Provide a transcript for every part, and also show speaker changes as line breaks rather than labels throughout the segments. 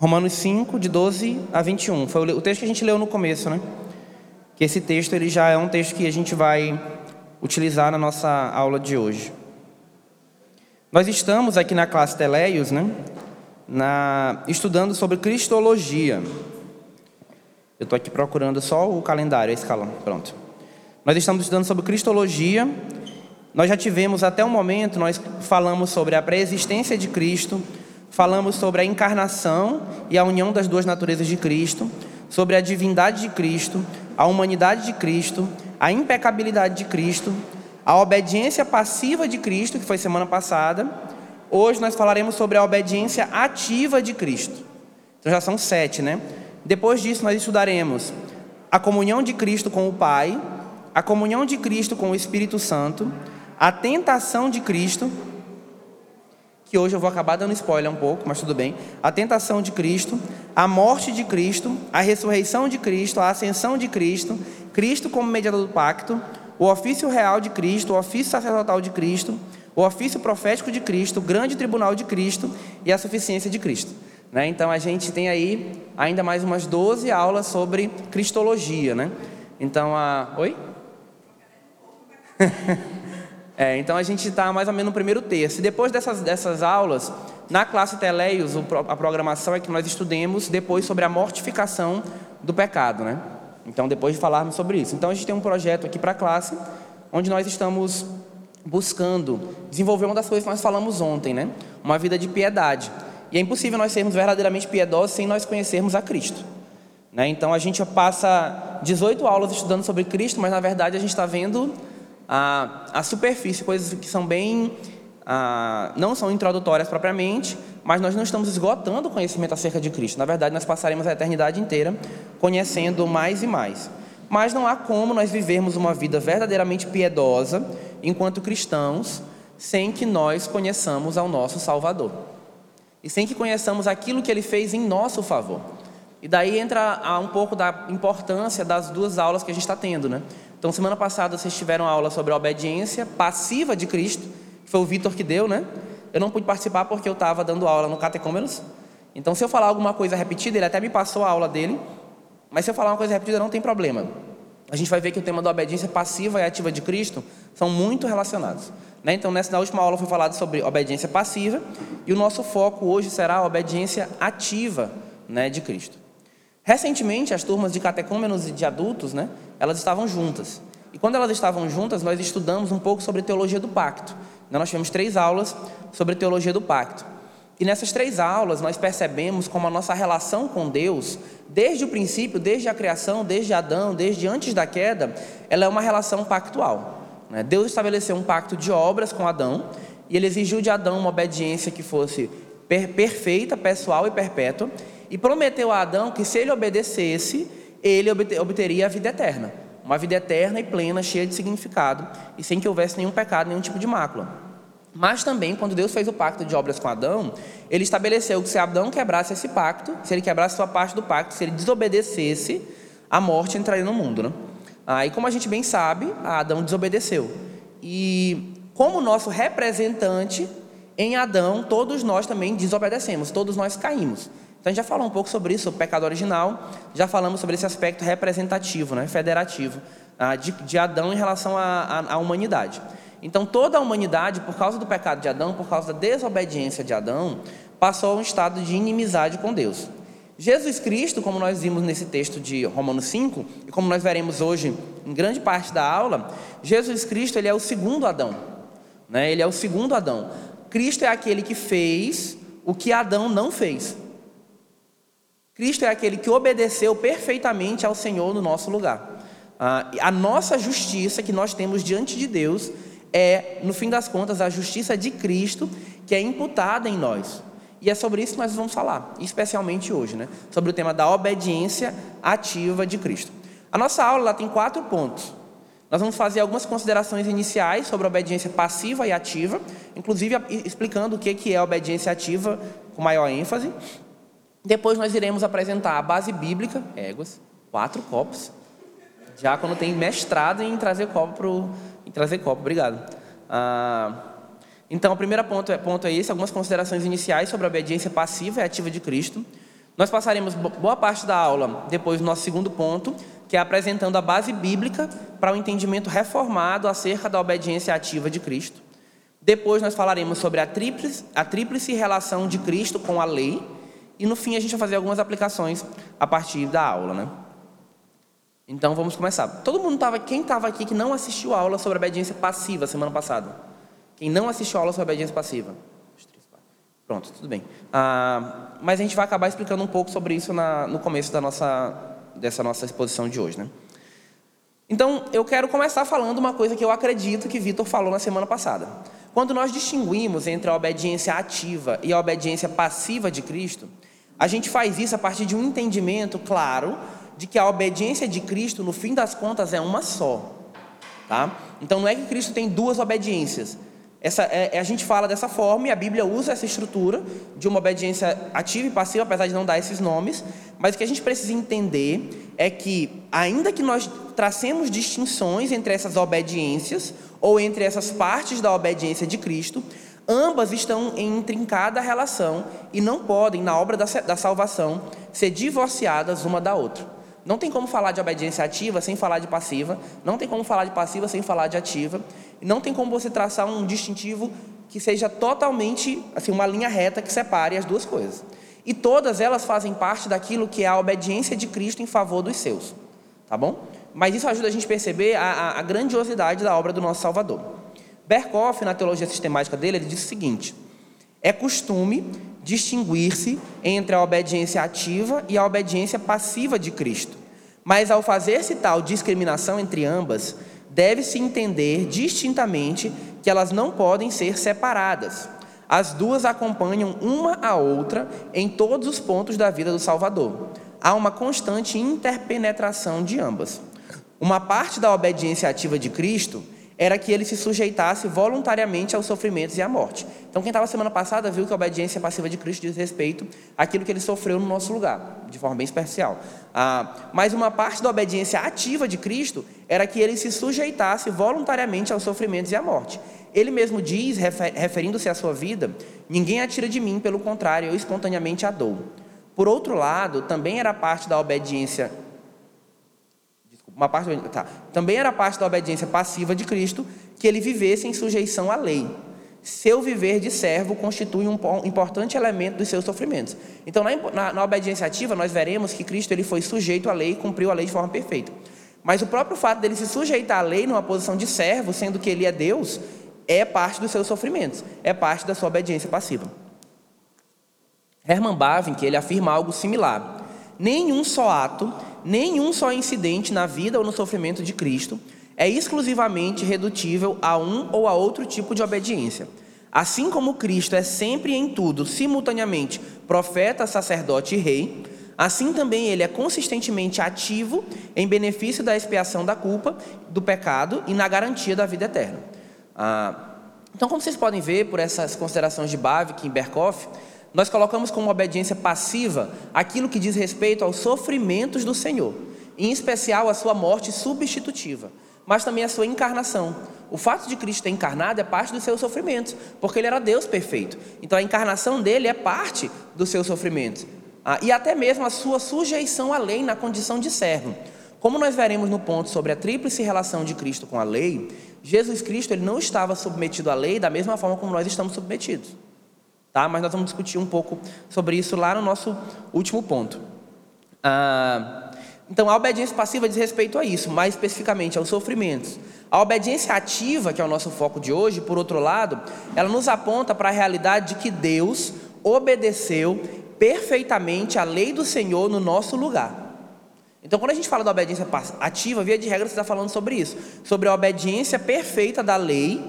Romanos 5, de 12 a 21. Foi o texto que a gente leu no começo, né? Que esse texto ele já é um texto que a gente vai utilizar na nossa aula de hoje. Nós estamos aqui na classe Teleios, né? Na, estudando sobre Cristologia. Eu estou aqui procurando só o calendário, a escala. Pronto. Nós estamos estudando sobre Cristologia. Nós já tivemos até o momento, nós falamos sobre a pré-existência de Cristo, falamos sobre a encarnação e a união das duas naturezas de Cristo, sobre a divindade de Cristo, a humanidade de Cristo, a impecabilidade de Cristo, a obediência passiva de Cristo, que foi semana passada. Hoje nós falaremos sobre a obediência ativa de Cristo. Então já são sete, né? Depois disso nós estudaremos a comunhão de Cristo com o Pai, a comunhão de Cristo com o Espírito Santo, a tentação de Cristo, que hoje eu vou acabar dando spoiler um pouco, mas tudo bem. A tentação de Cristo, a morte de Cristo, a ressurreição de Cristo, a ascensão de Cristo, Cristo como mediador do pacto, o ofício real de Cristo, o ofício sacerdotal de Cristo, o ofício profético de Cristo, o grande tribunal de Cristo e a suficiência de Cristo. Né? Então a gente tem aí ainda mais umas 12 aulas sobre cristologia. Né? Então a. Oi? É, então a gente está mais ou menos no primeiro terço. E depois dessas, dessas aulas, na classe Teleios, a programação é que nós estudemos depois sobre a mortificação do pecado, né? Então, depois de falarmos sobre isso. Então, a gente tem um projeto aqui para a classe, onde nós estamos buscando desenvolver uma das coisas que nós falamos ontem, né? Uma vida de piedade. E é impossível nós sermos verdadeiramente piedosos sem nós conhecermos a Cristo. Né? Então, a gente passa 18 aulas estudando sobre Cristo, mas na verdade a gente está vendo a, a superfície, coisas que são bem. A, não são introdutórias propriamente, mas nós não estamos esgotando o conhecimento acerca de Cristo. Na verdade, nós passaremos a eternidade inteira conhecendo mais e mais. Mas não há como nós vivermos uma vida verdadeiramente piedosa enquanto cristãos sem que nós conheçamos ao nosso Salvador. E sem que conheçamos aquilo que ele fez em nosso favor. E daí entra um pouco da importância das duas aulas que a gente está tendo, né? Então, semana passada vocês tiveram aula sobre a obediência passiva de Cristo, que foi o Vitor que deu, né? Eu não pude participar porque eu estava dando aula no Catecômenos. Então, se eu falar alguma coisa repetida, ele até me passou a aula dele, mas se eu falar uma coisa repetida, não tem problema. A gente vai ver que o tema da obediência passiva e ativa de Cristo são muito relacionados. Né? Então, nessa última aula foi falado sobre obediência passiva, e o nosso foco hoje será a obediência ativa né, de Cristo. Recentemente, as turmas de catecúmenos e de adultos, né, elas estavam juntas. E quando elas estavam juntas, nós estudamos um pouco sobre teologia do pacto. Então, nós tivemos três aulas sobre teologia do pacto. E nessas três aulas, nós percebemos como a nossa relação com Deus, desde o princípio, desde a criação, desde Adão, desde antes da queda, ela é uma relação pactual. Né? Deus estabeleceu um pacto de obras com Adão, e ele exigiu de Adão uma obediência que fosse perfeita, pessoal e perpétua, e prometeu a Adão que se ele obedecesse, ele obteria a vida eterna. Uma vida eterna e plena, cheia de significado, e sem que houvesse nenhum pecado, nenhum tipo de mácula. Mas também, quando Deus fez o pacto de obras com Adão, ele estabeleceu que se Adão quebrasse esse pacto, se ele quebrasse sua parte do pacto, se ele desobedecesse, a morte entraria no mundo. Né? Ah, e como a gente bem sabe, Adão desobedeceu. E como nosso representante, em Adão, todos nós também desobedecemos, todos nós caímos. Então a gente já falou um pouco sobre isso, o pecado original, já falamos sobre esse aspecto representativo, né, federativo, ah, de, de Adão em relação à, humanidade. Então toda a humanidade, por causa do pecado de Adão, por causa da desobediência de Adão, passou a um estado de inimizade com Deus. Jesus Cristo, como nós vimos nesse texto de Romanos 5, e como nós veremos hoje em grande parte da aula, Jesus Cristo ele é o segundo Adão. Né? Ele é o segundo Adão. Cristo é aquele que fez o que Adão não fez. Cristo é aquele que obedeceu perfeitamente ao Senhor no nosso lugar. Ah, a nossa justiça que nós temos diante de Deus é, no fim das contas, a justiça de Cristo que é imputada em nós. E é sobre isso que nós vamos falar, especialmente hoje, né? sobre o tema da obediência ativa de Cristo. A nossa aula tem quatro pontos. Nós vamos fazer algumas considerações iniciais sobre a obediência passiva e ativa, inclusive explicando o que é obediência ativa com maior ênfase. Depois nós iremos apresentar a base bíblica, éguas, quatro copos. Já quando tem mestrado em trazer copo pro, em trazer copo, obrigado. Ah, então, o primeiro ponto é, ponto é esse, algumas considerações iniciais sobre a obediência passiva e ativa de Cristo. Nós passaremos boa parte da aula depois do nosso segundo ponto, que é apresentando a base bíblica para o um entendimento reformado acerca da obediência ativa de Cristo. Depois nós falaremos sobre a tríplice, a tríplice relação de Cristo com a lei. E no fim a gente vai fazer algumas aplicações a partir da aula, né? Então vamos começar. Todo mundo estava, quem estava aqui que não assistiu a aula sobre obediência passiva semana passada? Quem não assistiu a aula sobre obediência passiva? Pronto, tudo bem. Ah, mas a gente vai acabar explicando um pouco sobre isso na, no começo da nossa, dessa nossa exposição de hoje, né? Então, eu quero começar falando uma coisa que eu acredito que Vitor falou na semana passada. Quando nós distinguimos entre a obediência ativa e a obediência passiva de Cristo, a gente faz isso a partir de um entendimento claro de que a obediência de Cristo, no fim das contas, é uma só. Tá? Então não é que Cristo tem duas obediências. Essa, é, a gente fala dessa forma e a Bíblia usa essa estrutura de uma obediência ativa e passiva, apesar de não dar esses nomes. Mas o que a gente precisa entender é que, ainda que nós tracemos distinções entre essas obediências ou entre essas partes da obediência de Cristo, ambas estão em intrincada relação e não podem, na obra da, salvação, ser divorciadas uma da outra. Não tem como falar de obediência ativa sem falar de passiva, não tem como falar de passiva sem falar de ativa, não tem como você traçar um distintivo que seja totalmente, assim, uma linha reta que separe as duas coisas. E todas elas fazem parte daquilo que é a obediência de Cristo em favor dos seus, tá bom? Mas isso ajuda a gente a perceber a, a grandiosidade da obra do nosso Salvador. Berkoff, na teologia sistemática dele, ele diz o seguinte: é costume distinguir-se entre a obediência ativa e a obediência passiva de Cristo. Mas ao fazer-se tal discriminação entre ambas, deve-se entender distintamente que elas não podem ser separadas. As duas acompanham uma a outra em todos os pontos da vida do Salvador. Há uma constante interpenetração de ambas. Uma parte da obediência ativa de Cristo era que ele se sujeitasse voluntariamente aos sofrimentos e à morte. Então, quem estava semana passada viu que a obediência passiva de Cristo diz respeito àquilo que ele sofreu no nosso lugar, de forma bem especial. Ah, mas uma parte da obediência ativa de Cristo era que ele se sujeitasse voluntariamente aos sofrimentos e à morte. Ele mesmo diz, referindo-se à sua vida: Ninguém atira de mim, pelo contrário, eu espontaneamente a dou. Por outro lado, também era parte da obediência uma parte tá. Também era parte da obediência passiva de Cristo que ele vivesse em sujeição à lei. Seu viver de servo constitui um importante elemento dos seus sofrimentos. Então, na, na, na obediência ativa, nós veremos que Cristo ele foi sujeito à lei e cumpriu a lei de forma perfeita. Mas o próprio fato dele se sujeitar à lei numa posição de servo, sendo que ele é Deus, é parte dos seus sofrimentos, é parte da sua obediência passiva. Herman Bavinck ele afirma algo similar. Nenhum só ato nenhum só incidente na vida ou no sofrimento de Cristo é exclusivamente redutível a um ou a outro tipo de obediência. Assim como Cristo é sempre em tudo, simultaneamente, profeta, sacerdote e rei, assim também ele é consistentemente ativo em benefício da expiação da culpa, do pecado e na garantia da vida eterna. Ah, então, como vocês podem ver por essas considerações de Bavinck e Berkoff, nós colocamos como obediência passiva aquilo que diz respeito aos sofrimentos do Senhor, em especial a sua morte substitutiva, mas também a sua encarnação. O fato de Cristo ter encarnado é parte dos seus sofrimentos, porque ele era Deus perfeito. Então a encarnação dele é parte dos seus sofrimentos. Ah, e até mesmo a sua sujeição à lei na condição de servo. Como nós veremos no ponto sobre a tríplice relação de Cristo com a lei, Jesus Cristo ele não estava submetido à lei da mesma forma como nós estamos submetidos. Tá? Mas nós vamos discutir um pouco sobre isso lá no nosso último ponto. Ah, então, a obediência passiva diz respeito a isso, mais especificamente aos sofrimentos. A obediência ativa, que é o nosso foco de hoje, por outro lado, ela nos aponta para a realidade de que Deus obedeceu perfeitamente a lei do Senhor no nosso lugar. Então, quando a gente fala da obediência ativa, via de regra, você está falando sobre isso, sobre a obediência perfeita da lei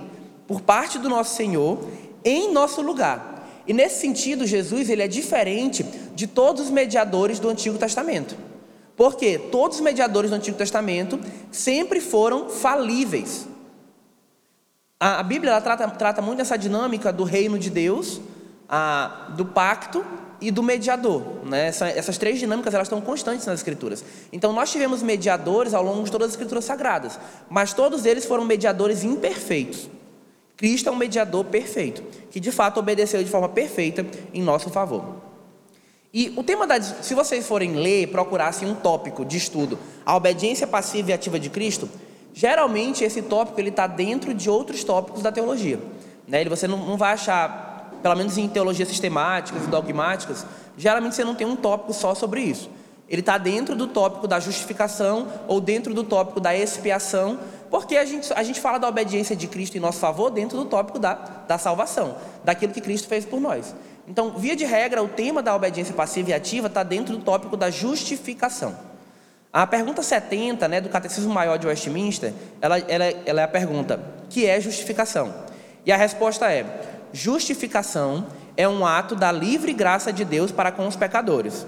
por parte do nosso Senhor em nosso lugar. E nesse sentido, Jesus ele é diferente de todos os mediadores do Antigo Testamento. Porque todos os mediadores do Antigo Testamento sempre foram falíveis. A, a Bíblia trata, trata muito essa dinâmica do reino de Deus, a, do pacto e do mediador. Né? Essa, essas três dinâmicas elas estão constantes nas Escrituras. Então nós tivemos mediadores ao longo de todas as Escrituras Sagradas, mas todos eles foram mediadores imperfeitos. Cristo é um mediador perfeito, que de fato obedeceu de forma perfeita em nosso favor. E o tema da. Se vocês forem ler, procurassem um tópico de estudo, a obediência passiva e ativa de Cristo, geralmente esse tópico ele está dentro de outros tópicos da teologia. Né? Você não, não vai achar, pelo menos em teologias sistemáticas e dogmáticas, geralmente você não tem um tópico só sobre isso. Ele está dentro do tópico da justificação ou dentro do tópico da expiação, porque a gente, a gente fala da obediência de Cristo em nosso favor dentro do tópico da, da salvação, daquilo que Cristo fez por nós. Então, via de regra, o tema da obediência passiva e ativa está dentro do tópico da justificação. A pergunta 70 né, do Catecismo Maior de Westminster, ela, ela, ela é a pergunta: que é justificação? E a resposta é: justificação é um ato da livre graça de Deus para com os pecadores,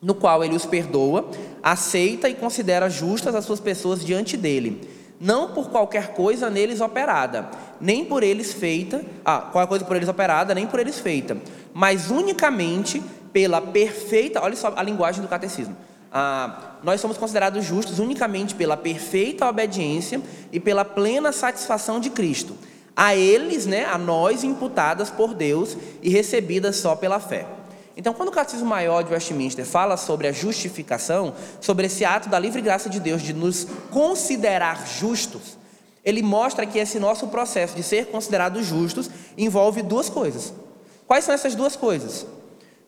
no qual ele os perdoa, aceita e considera justas as suas pessoas diante dele não por qualquer coisa neles operada, nem por eles feita, ah, qualquer coisa por eles operada, nem por eles feita, mas unicamente pela perfeita, olha só a linguagem do catecismo. Ah, nós somos considerados justos unicamente pela perfeita obediência e pela plena satisfação de Cristo. A eles, né, a nós imputadas por Deus e recebidas só pela fé. Então, quando o Catecismo Maior de Westminster fala sobre a justificação, sobre esse ato da livre graça de Deus de nos considerar justos, ele mostra que esse nosso processo de ser considerados justos envolve duas coisas. Quais são essas duas coisas?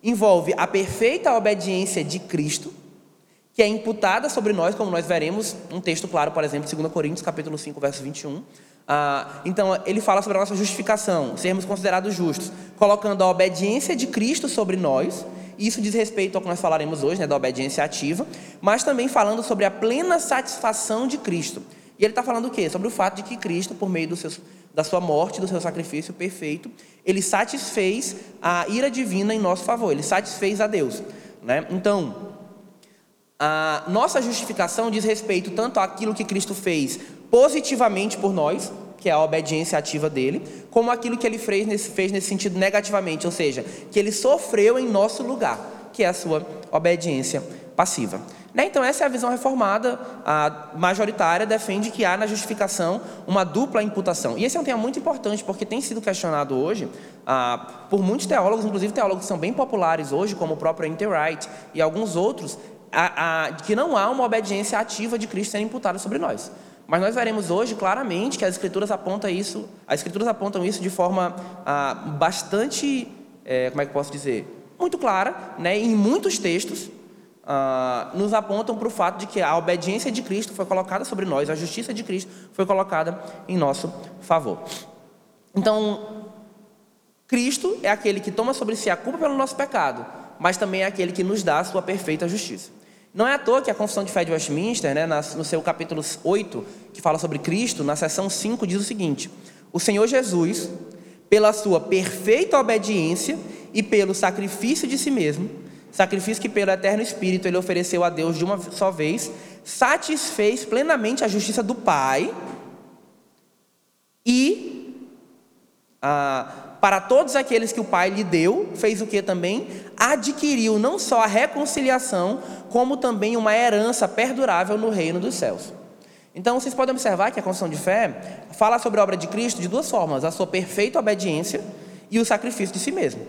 Envolve a perfeita obediência de Cristo, que é imputada sobre nós, como nós veremos um texto claro, por exemplo, 2 Coríntios, capítulo 5, verso 21, ah, então, ele fala sobre a nossa justificação, sermos considerados justos, colocando a obediência de Cristo sobre nós. Isso diz respeito ao que nós falaremos hoje, né, da obediência ativa, mas também falando sobre a plena satisfação de Cristo. E ele está falando o quê? Sobre o fato de que Cristo, por meio seus, da sua morte, do seu sacrifício perfeito, ele satisfez a ira divina em nosso favor, ele satisfez a Deus. Né? Então, a nossa justificação diz respeito tanto àquilo que Cristo fez positivamente por nós, que é a obediência ativa dele, como aquilo que ele fez nesse, fez nesse sentido negativamente, ou seja, que ele sofreu em nosso lugar, que é a sua obediência passiva. Né? Então, essa é a visão reformada, a majoritária, defende que há na justificação uma dupla imputação. E esse é um tema muito importante, porque tem sido questionado hoje ah, por muitos teólogos, inclusive teólogos que são bem populares hoje, como o próprio Interwright e alguns outros, a, a, que não há uma obediência ativa de Cristo sendo imputada sobre nós. Mas nós veremos hoje claramente que as escrituras apontam isso, as escrituras apontam isso de forma ah, bastante, é, como é que posso dizer, muito clara, né? Em muitos textos ah, nos apontam para o fato de que a obediência de Cristo foi colocada sobre nós, a justiça de Cristo foi colocada em nosso favor. Então, Cristo é aquele que toma sobre si a culpa pelo nosso pecado, mas também é aquele que nos dá a sua perfeita justiça. Não é à toa que a Confissão de Fé de Westminster, né, no seu capítulo 8, que fala sobre Cristo, na seção 5, diz o seguinte: O Senhor Jesus, pela sua perfeita obediência e pelo sacrifício de si mesmo, sacrifício que pelo eterno Espírito ele ofereceu a Deus de uma só vez, satisfez plenamente a justiça do Pai e a para todos aqueles que o Pai lhe deu, fez o que também? Adquiriu não só a reconciliação, como também uma herança perdurável no reino dos céus. Então vocês podem observar que a confissão de fé fala sobre a obra de Cristo de duas formas: a sua perfeita obediência e o sacrifício de si mesmo.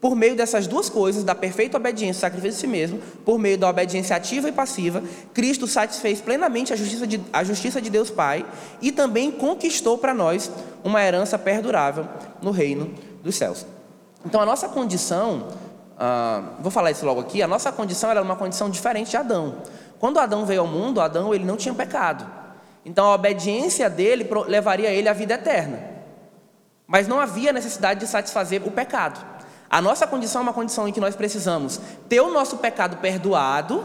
Por meio dessas duas coisas, da perfeita obediência e sacrifício de si mesmo, por meio da obediência ativa e passiva, Cristo satisfez plenamente a justiça de, a justiça de Deus Pai e também conquistou para nós uma herança perdurável no reino dos céus. Então, a nossa condição, ah, vou falar isso logo aqui, a nossa condição era uma condição diferente de Adão. Quando Adão veio ao mundo, Adão ele não tinha pecado. Então, a obediência dele levaria ele à vida eterna. Mas não havia necessidade de satisfazer o pecado. A nossa condição é uma condição em que nós precisamos ter o nosso pecado perdoado,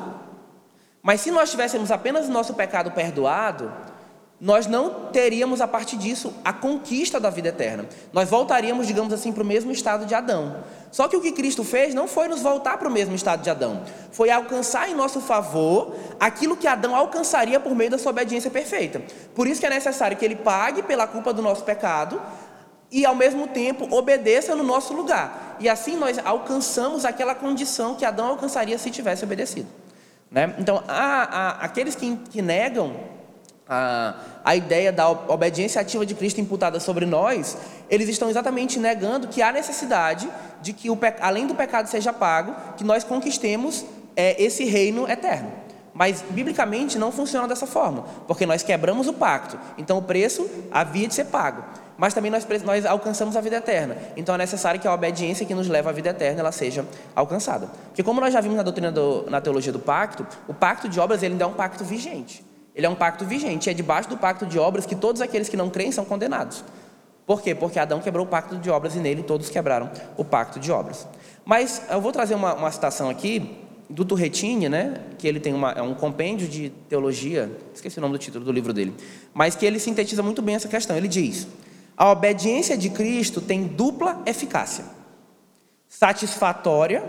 mas se nós tivéssemos apenas o nosso pecado perdoado, nós não teríamos a partir disso a conquista da vida eterna. Nós voltaríamos, digamos assim, para o mesmo estado de Adão. Só que o que Cristo fez não foi nos voltar para o mesmo estado de Adão, foi alcançar em nosso favor aquilo que Adão alcançaria por meio da sua obediência perfeita. Por isso que é necessário que ele pague pela culpa do nosso pecado, e ao mesmo tempo obedeça no nosso lugar. E assim nós alcançamos aquela condição que Adão alcançaria se tivesse obedecido. Né? Então, há, há, aqueles que, que negam a, a ideia da obediência ativa de Cristo imputada sobre nós, eles estão exatamente negando que há necessidade de que, o, além do pecado seja pago, que nós conquistemos é, esse reino eterno. Mas, biblicamente, não funciona dessa forma, porque nós quebramos o pacto, então o preço havia de ser pago. Mas também nós, nós alcançamos a vida eterna, então é necessário que a obediência que nos leva à vida eterna ela seja alcançada. Porque, como nós já vimos na doutrina, do, na teologia do pacto, o pacto de obras ele ainda é um pacto vigente. Ele é um pacto vigente, é debaixo do pacto de obras que todos aqueles que não creem são condenados. Por quê? Porque Adão quebrou o pacto de obras e nele todos quebraram o pacto de obras. Mas eu vou trazer uma, uma citação aqui do Turretini, né, que ele tem uma, é um compêndio de teologia, esqueci o nome do título do livro dele, mas que ele sintetiza muito bem essa questão. Ele diz: a obediência de Cristo tem dupla eficácia, satisfatória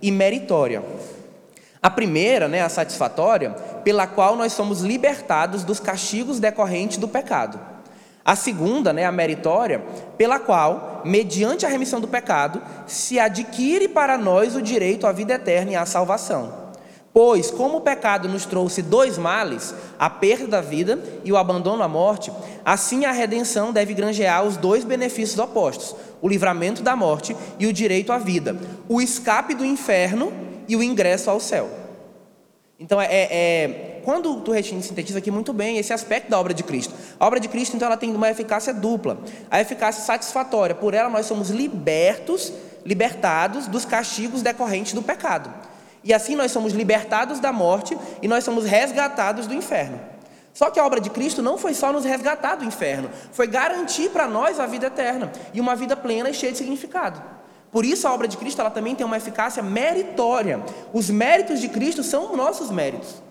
e meritória. A primeira, né, a satisfatória, pela qual nós somos libertados dos castigos decorrentes do pecado. A segunda, né, a meritória, pela qual, mediante a remissão do pecado, se adquire para nós o direito à vida eterna e à salvação. Pois, como o pecado nos trouxe dois males, a perda da vida e o abandono à morte, assim a redenção deve granjear os dois benefícios opostos: o livramento da morte e o direito à vida, o escape do inferno e o ingresso ao céu. Então, é, é quando o Turretini sintetiza aqui muito bem esse aspecto da obra de Cristo. A obra de Cristo, então, ela tem uma eficácia dupla. A eficácia satisfatória, por ela nós somos libertos, libertados dos castigos decorrentes do pecado. E assim nós somos libertados da morte e nós somos resgatados do inferno. Só que a obra de Cristo não foi só nos resgatar do inferno, foi garantir para nós a vida eterna e uma vida plena e cheia de significado. Por isso a obra de Cristo ela também tem uma eficácia meritória. Os méritos de Cristo são nossos méritos.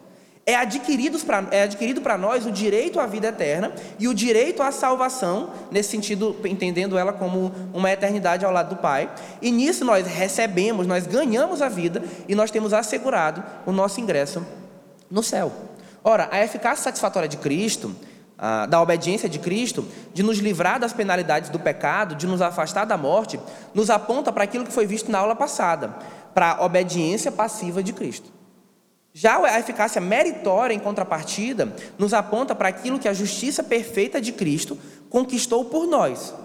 É, adquiridos pra, é adquirido para nós o direito à vida eterna e o direito à salvação, nesse sentido, entendendo ela como uma eternidade ao lado do Pai. E nisso nós recebemos, nós ganhamos a vida e nós temos assegurado o nosso ingresso no céu. Ora, a eficácia satisfatória de Cristo da obediência de Cristo, de nos livrar das penalidades do pecado, de nos afastar da morte, nos aponta para aquilo que foi visto na aula passada, para a obediência passiva de Cristo. Já a eficácia meritória, em contrapartida, nos aponta para aquilo que a justiça perfeita de Cristo conquistou por nós.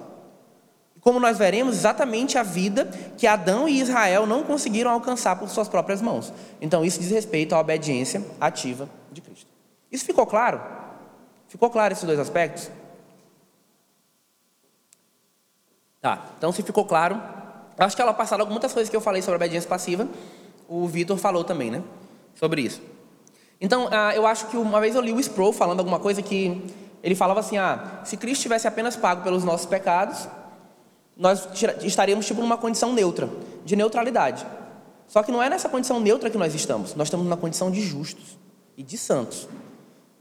Como nós veremos, exatamente a vida que Adão e Israel não conseguiram alcançar por suas próprias mãos. Então, isso diz respeito à obediência ativa de Cristo. Isso ficou claro? Ficou claro esses dois aspectos? Tá, então se ficou claro, acho que ela passaram muitas coisas que eu falei sobre obediência passiva, o Vitor falou também, né? Sobre isso. Então, ah, eu acho que uma vez eu li o Sproul falando alguma coisa que ele falava assim: ah, se Cristo tivesse apenas pago pelos nossos pecados, nós estaríamos tipo numa condição neutra, de neutralidade. Só que não é nessa condição neutra que nós estamos, nós estamos numa condição de justos e de santos.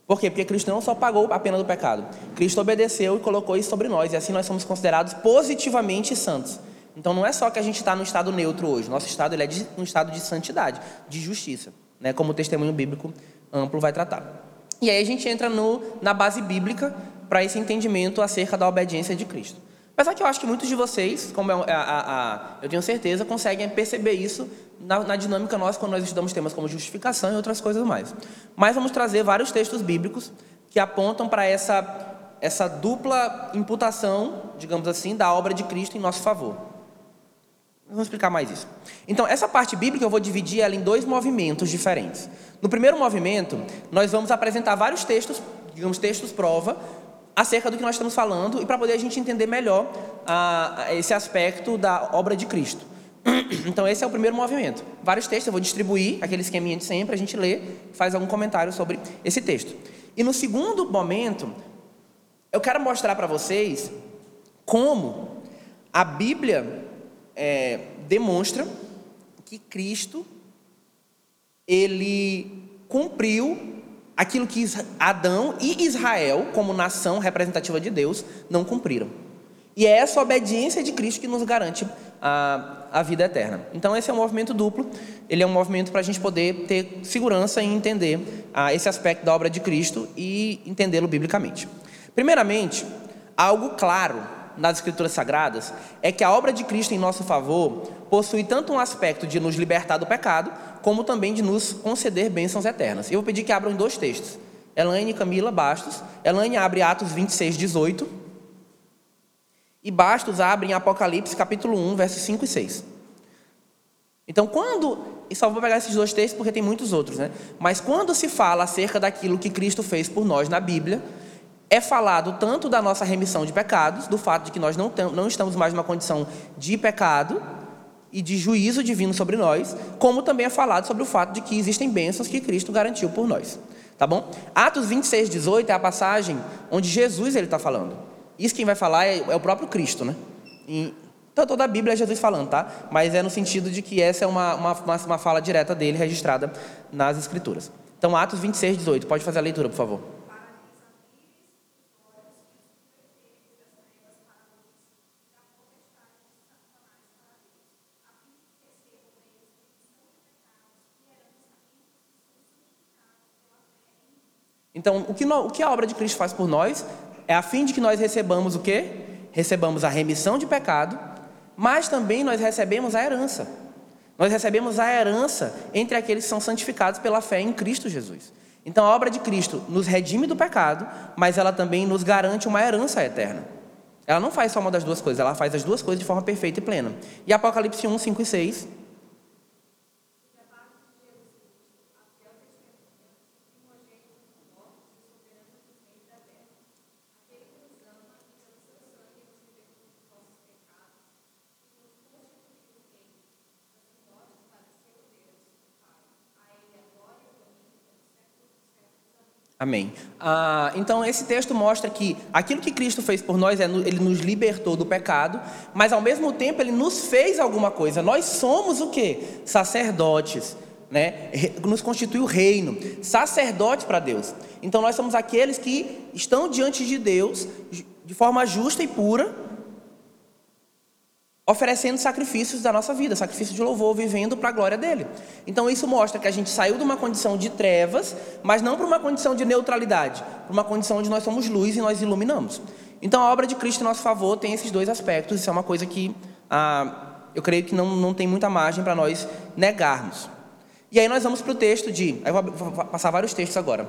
Por quê? Porque Cristo não só pagou a pena do pecado, Cristo obedeceu e colocou isso sobre nós, e assim nós somos considerados positivamente santos. Então não é só que a gente está no estado neutro hoje, nosso estado ele é de, um estado de santidade, de justiça, né? como o testemunho bíblico amplo vai tratar. E aí a gente entra no, na base bíblica para esse entendimento acerca da obediência de Cristo. Apesar que eu acho que muitos de vocês, como é a, a, a, eu tenho certeza, conseguem perceber isso na, na, dinâmica nossa quando nós estudamos temas como justificação e outras coisas mais. Mas vamos trazer vários textos bíblicos que apontam para essa, essa dupla imputação, digamos assim, da obra de Cristo em nosso favor. Vamos explicar mais isso. Então, essa parte bíblica eu vou dividir ela em dois movimentos diferentes. No primeiro movimento, nós vamos apresentar vários textos, digamos, textos prova, acerca do que nós estamos falando e para poder a gente entender melhor esse aspecto da obra de Cristo. Então, esse é o primeiro movimento. Vários textos, eu vou distribuir aquele esqueminha de sempre, a gente lê, faz algum comentário sobre esse texto. E no segundo momento, eu quero mostrar para vocês como a Bíblia é, demonstra que Cristo ele cumpriu aquilo que Adão e Israel, como nação representativa de Deus, não cumpriram. E é essa obediência de Cristo que nos garante a, a vida eterna. Então, esse é um movimento duplo, ele é um movimento para a gente poder ter segurança em entender ah, esse aspecto da obra de Cristo e entendê-lo biblicamente. Primeiramente, algo claro nas Escrituras Sagradas é que a obra de Cristo em nosso favor possui tanto um aspecto de nos libertar do pecado, como também de nos conceder bênçãos eternas. Eu vou pedir que abram dois textos. Elaine e Camila Bastos. Elaine abre Atos 26, 18. E Bastos abre em Apocalipse capítulo 1, versos 5 e 6. Então, quando, e só vou pegar esses dois textos porque tem muitos outros, né? Mas quando se fala acerca daquilo que Cristo fez por nós na Bíblia, é falado tanto da nossa remissão de pecados, do fato de que nós não, não estamos mais numa condição de pecado e de juízo divino sobre nós, como também é falado sobre o fato de que existem bênçãos que Cristo garantiu por nós. Tá bom? Atos 26, 18 é a passagem onde Jesus ele está falando. Isso quem vai falar é, é o próprio Cristo, né? Então, toda a Bíblia é Jesus falando, tá? Mas é no sentido de que essa é uma, uma, uma fala direta dele, registrada nas Escrituras. Então, Atos 26, 18. Pode fazer a leitura, por favor. Então, o que, no, o que a obra de Cristo faz por nós é a fim de que nós recebamos o quê? Recebamos a remissão de pecado, mas também nós recebemos a herança. Nós recebemos a herança entre aqueles que são santificados pela fé em Cristo Jesus. Então, a obra de Cristo nos redime do pecado, mas ela também nos garante uma herança eterna. Ela não faz só uma das duas coisas, ela faz as duas coisas de forma perfeita e plena. E Apocalipse 1, 5 e 6 Amém. Ah, então, esse texto mostra que aquilo que Cristo fez por nós, é, ele nos libertou do pecado, mas ao mesmo tempo ele nos fez alguma coisa. Nós somos o que? Sacerdotes. Né? Nos constitui o reino, sacerdotes para Deus. Então, nós somos aqueles que estão diante de Deus de forma justa e pura, oferecendo sacrifícios da nossa vida, sacrifício de louvor, vivendo para a glória dele. Então isso mostra que a gente saiu de uma condição de trevas, mas não para uma condição de neutralidade, para uma condição onde nós somos luz e nós iluminamos. Então a obra de Cristo em nosso favor tem esses dois aspectos, isso é uma coisa que ah, eu creio que não, não tem muita margem para nós negarmos. E aí nós vamos para o texto de, eu vou passar vários textos agora.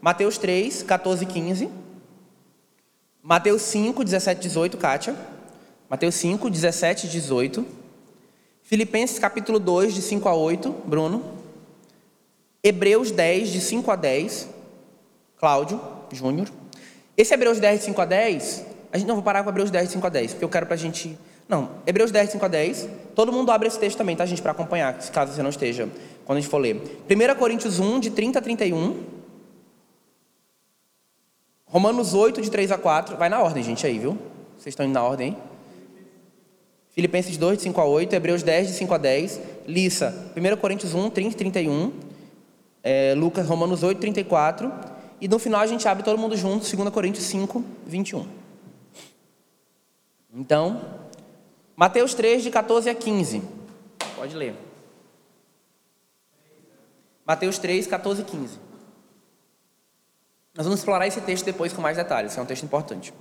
Mateus 3, 14 e 15. Mateus 5, 17 e 18, Kátia. Mateus 5, 17 e 18. Filipenses capítulo 2, de 5 a 8, Bruno. Hebreus 10, de 5 a 10, Cláudio Júnior. Esse Hebreus 10, de 5 a 10, a gente não vou parar com Hebreus 10, de 5 a 10, porque eu quero para a gente. Não, Hebreus 10, de 5 a 10. Todo mundo abre esse texto também, tá, gente, para acompanhar, caso você não esteja, quando a gente for ler. 1 Coríntios 1, de 30 a 31. Romanos 8, de 3 a 4. Vai na ordem, gente, aí, viu? Vocês estão indo na ordem, hein? Filipenses 2, de 5 a 8, Hebreus 10, de 5 a 10, Lissa, 1 Coríntios 1, 30 e 31, é, Lucas, Romanos 8, 34, e no final a gente abre todo mundo junto, 2 Coríntios 5, 21. Então, Mateus 3, de 14 a 15, pode ler. Mateus 3, 14 e 15. Nós vamos explorar esse texto depois com mais detalhes, é um texto importante.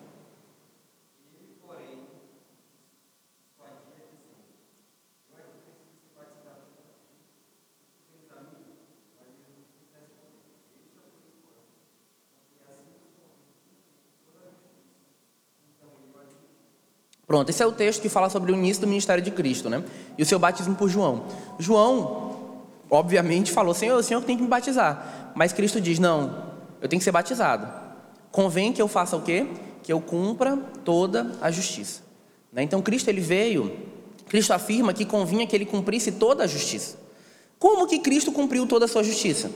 Pronto, esse é o texto que fala sobre o início do ministério de Cristo, né? E o seu batismo por João. João, obviamente, falou: Senhor, o Senhor tem que me batizar. Mas Cristo diz: Não, eu tenho que ser batizado. Convém que eu faça o quê? Que eu cumpra toda a justiça. Né? Então, Cristo ele veio, Cristo afirma que convinha que ele cumprisse toda a justiça. Como que Cristo cumpriu toda a sua justiça?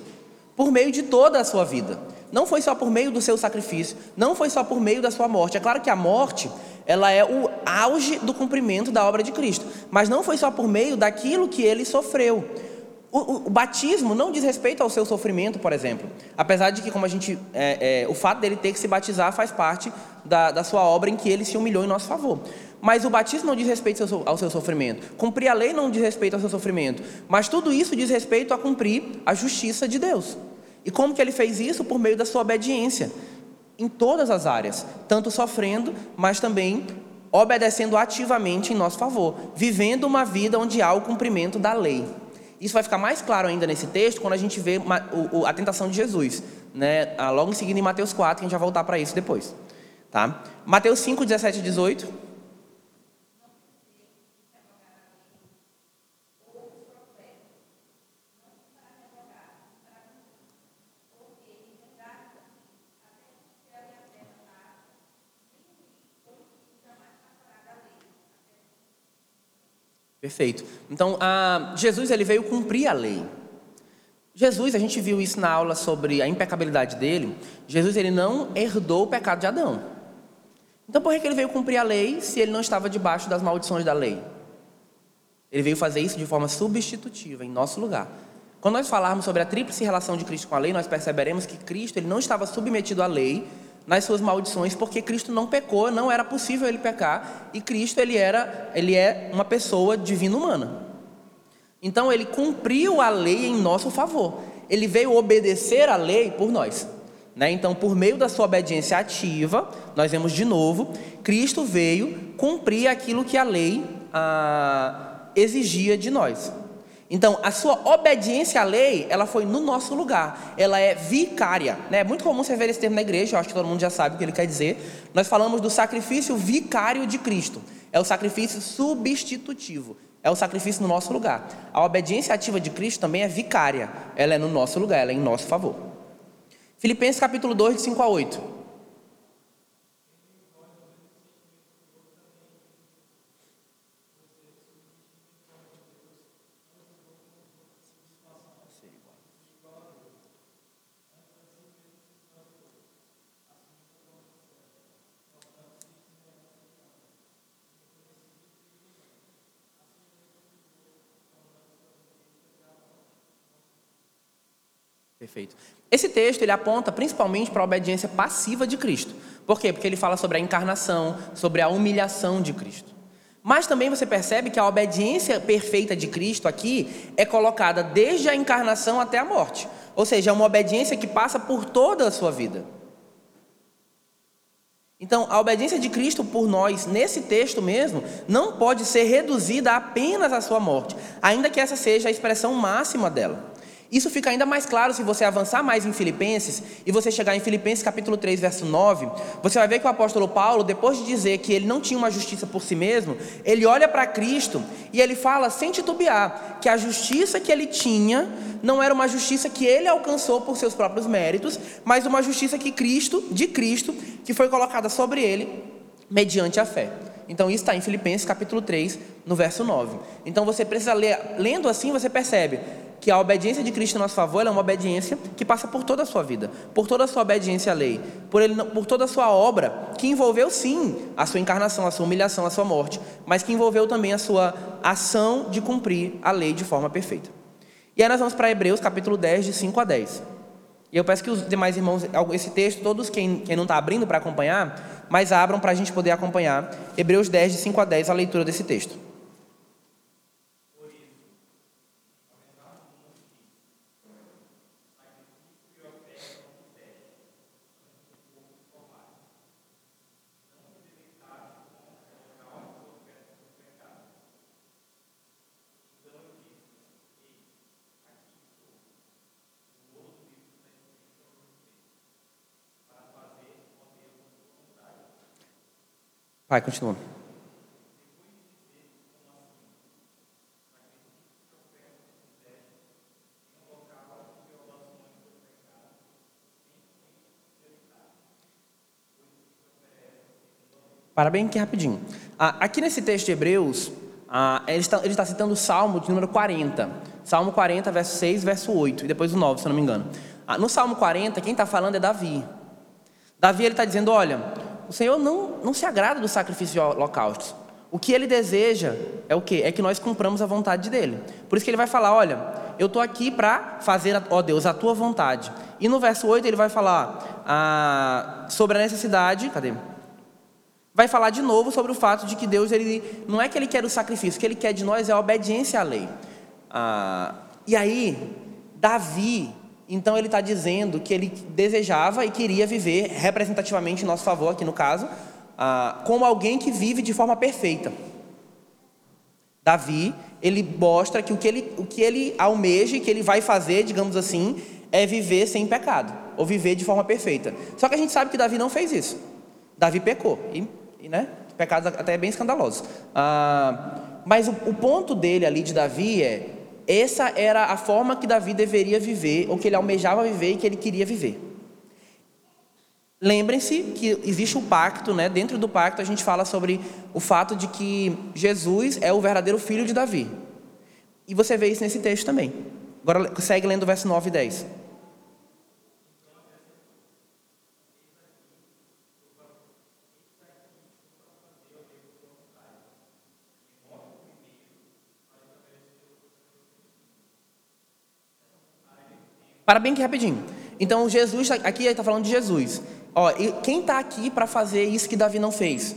Por meio de toda a sua vida. Não foi só por meio do seu sacrifício, não foi só por meio da sua morte. É claro que a morte ela é o auge do cumprimento da obra de Cristo. Mas não foi só por meio daquilo que ele sofreu. O, o, o batismo não diz respeito ao seu sofrimento, por exemplo. Apesar de que, como a gente. É, é, o fato dele ter que se batizar faz parte da, da sua obra em que ele se humilhou em nosso favor. Mas o batismo não diz respeito ao seu, sofrimento. Cumprir a lei não diz respeito ao seu sofrimento. Mas tudo isso diz respeito a cumprir a justiça de Deus. E como que ele fez isso? Por meio da sua obediência em todas as áreas, tanto sofrendo, mas também obedecendo ativamente em nosso favor, vivendo uma vida onde há o cumprimento da lei. Isso vai ficar mais claro ainda nesse texto quando a gente vê a tentação de Jesus, né? Ah, logo em seguida em Mateus 4, que a gente vai voltar para isso depois. Tá? Mateus 5, 17 e 18. Perfeito. Então, a, Jesus ele veio cumprir a lei. Jesus, a gente viu isso na aula sobre a impecabilidade dele. Jesus ele não herdou o pecado de Adão. Então, por que ele veio cumprir a lei se ele não estava debaixo das maldições da lei? Ele veio fazer isso de forma substitutiva, em nosso lugar. Quando nós falarmos sobre a tríplice relação de Cristo com a lei, nós perceberemos que Cristo ele não estava submetido à lei nas suas maldições, porque Cristo não pecou, não era possível ele pecar, e Cristo ele era, ele é uma pessoa divina humana. Então ele cumpriu a lei em nosso favor. Ele veio obedecer a lei por nós. Né? Então, por meio da sua obediência ativa, nós vemos de novo, Cristo veio cumprir aquilo que a lei ah, exigia de nós. Então, a sua obediência à lei, ela foi no nosso lugar. Ela é vicária. Né? É muito comum você ver esse termo na igreja, eu acho que todo mundo já sabe o que ele quer dizer. Nós falamos do sacrifício vicário de Cristo. É o sacrifício substitutivo. É o sacrifício no nosso lugar. A obediência ativa de Cristo também é vicária. Ela é no nosso lugar, ela é em nosso favor. Filipenses capítulo 2, de 5 a 8. Perfeito. Esse texto ele aponta principalmente para a obediência passiva de Cristo. Por quê? Porque ele fala sobre a encarnação, sobre a humilhação de Cristo. Mas também você percebe que a obediência perfeita de Cristo aqui é colocada desde a encarnação até a morte. Ou seja, é uma obediência que passa por toda a sua vida. Então, a obediência de Cristo por nós, nesse texto mesmo, não pode ser reduzida apenas à sua morte, ainda que essa seja a expressão máxima dela. Isso fica ainda mais claro se você avançar mais em Filipenses e você chegar em Filipenses capítulo 3, verso 9, você vai ver que o apóstolo Paulo, depois de dizer que ele não tinha uma justiça por si mesmo, ele olha para Cristo e ele fala sem titubear que a justiça que ele tinha não era uma justiça que ele alcançou por seus próprios méritos, mas uma justiça que Cristo, de Cristo, que foi colocada sobre ele mediante a fé. Então isso está em Filipenses capítulo 3, no verso 9. Então você precisa ler, lendo assim você percebe que a obediência de Cristo em nosso favor é uma obediência que passa por toda a sua vida, por toda a sua obediência à lei, por, ele, por toda a sua obra, que envolveu sim a sua encarnação, a sua humilhação, a sua morte, mas que envolveu também a sua ação de cumprir a lei de forma perfeita. E aí nós vamos para Hebreus capítulo 10, de 5 a 10. E eu peço que os demais irmãos, esse texto, todos quem, quem não está abrindo para acompanhar, mas abram para a gente poder acompanhar. Hebreus 10, de 5 a 10, a leitura desse texto. Vai, continua. Para bem aqui rapidinho. Ah, aqui nesse texto de Hebreus, ah, ele, está, ele está citando o Salmo de número 40. Salmo 40, verso 6, verso 8, e depois o 9, se eu não me engano. Ah, no Salmo 40, quem está falando é Davi. Davi ele está dizendo: olha, o Senhor não, não se agrada do sacrifício de holocaustos. O que ele deseja é o quê? É que nós cumpramos a vontade dele. Por isso que ele vai falar: olha, eu estou aqui para fazer, ó Deus, a tua vontade. E no verso 8 ele vai falar ah, sobre a necessidade. Cadê? Vai falar de novo sobre o fato de que Deus, ele não é que ele quer o sacrifício, o que ele quer de nós é a obediência à lei. Ah, e aí, Davi, então ele está dizendo que ele desejava e queria viver representativamente em nosso favor, aqui no caso, ah, como alguém que vive de forma perfeita. Davi, ele mostra que o que ele, o que ele almeja e que ele vai fazer, digamos assim, é viver sem pecado, ou viver de forma perfeita. Só que a gente sabe que Davi não fez isso. Davi pecou, e, e né, pecados até bem escandalosos. Ah, mas o, o ponto dele ali de Davi é essa era a forma que Davi deveria viver, ou que ele almejava viver e que ele queria viver. Lembrem-se que existe o um pacto, né? Dentro do pacto a gente fala sobre o fato de que Jesus é o verdadeiro filho de Davi. E você vê isso nesse texto também. Agora segue lendo o verso 9 e 10. Para bem que rapidinho. Então Jesus, aqui está falando de Jesus. Ó, quem está aqui para fazer isso que Davi não fez?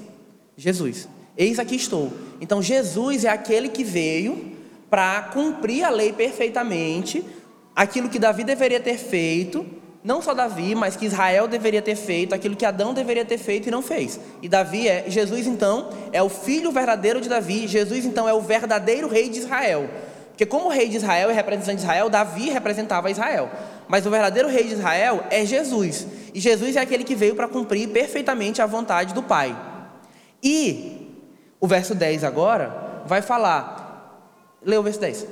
Jesus. Eis aqui estou. Então Jesus é aquele que veio para cumprir a lei perfeitamente, aquilo que Davi deveria ter feito, não só Davi, mas que Israel deveria ter feito, aquilo que Adão deveria ter feito e não fez. E Davi é, Jesus então é o filho verdadeiro de Davi, Jesus então é o verdadeiro rei de Israel. Porque como rei de Israel e representante de Israel, Davi representava Israel. Mas o verdadeiro rei de Israel é Jesus. E Jesus é aquele que veio para cumprir perfeitamente a vontade do Pai. E o verso 10 agora vai falar. Lê o verso 10.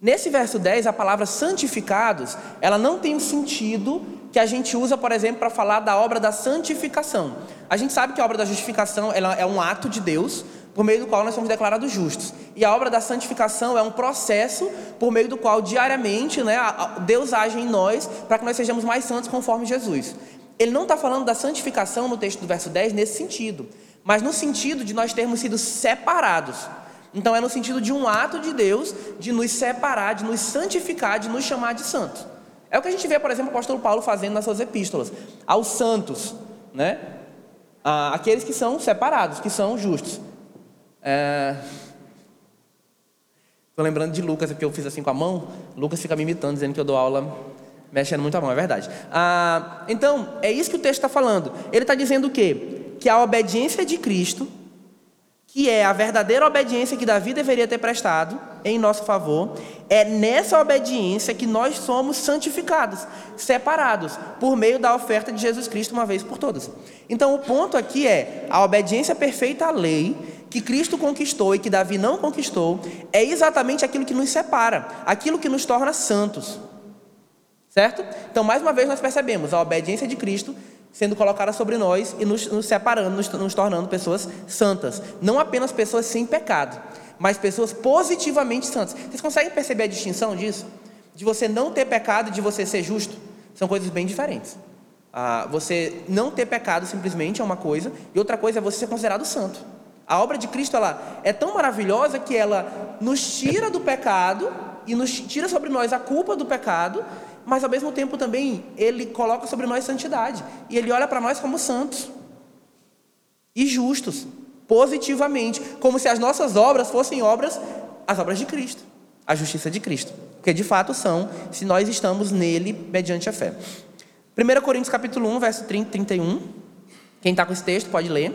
Nesse verso 10, a palavra santificados, ela não tem o sentido que a gente usa, por exemplo, para falar da obra da santificação. A gente sabe que a obra da justificação é um ato de Deus, por meio do qual nós somos declarados justos. E a obra da santificação é um processo por meio do qual diariamente né, Deus age em nós para que nós sejamos mais santos conforme Jesus. Ele não está falando da santificação no texto do verso 10 nesse sentido, mas no sentido de nós termos sido separados. Então é no sentido de um ato de Deus de nos separar, de nos santificar, de nos chamar de santos. É o que a gente vê, por exemplo, o apóstolo Paulo fazendo nas suas epístolas aos santos, né? Aqueles que são separados, que são justos. É... Estou lembrando de Lucas, porque eu fiz assim com a mão. Lucas fica me imitando, dizendo que eu dou aula mexendo muito a mão, é verdade. Ah, então, é isso que o texto está falando. Ele está dizendo o quê? Que a obediência de Cristo que é a verdadeira obediência que Davi deveria ter prestado em nosso favor, é nessa obediência que nós somos santificados, separados, por meio da oferta de Jesus Cristo uma vez por todas. Então o ponto aqui é a obediência perfeita à lei que Cristo conquistou e que Davi não conquistou, é exatamente aquilo que nos separa, aquilo que nos torna santos. Certo? Então, mais uma vez, nós percebemos a obediência de Cristo sendo colocada sobre nós e nos, nos separando, nos, nos tornando pessoas santas. Não apenas pessoas sem pecado, mas pessoas positivamente santas. Vocês conseguem perceber a distinção disso? De você não ter pecado e de você ser justo? São coisas bem diferentes. Ah, você não ter pecado simplesmente é uma coisa, e outra coisa é você ser considerado santo. A obra de Cristo ela é tão maravilhosa que ela nos tira do pecado e nos tira sobre nós a culpa do pecado mas ao mesmo tempo também ele coloca sobre nós santidade. E ele olha para nós como santos e justos, positivamente, como se as nossas obras fossem obras, as obras de Cristo, a justiça de Cristo. Porque de fato são, se nós estamos nele mediante a fé. 1 Coríntios capítulo 1, verso 30, 31. Quem está com esse texto pode ler.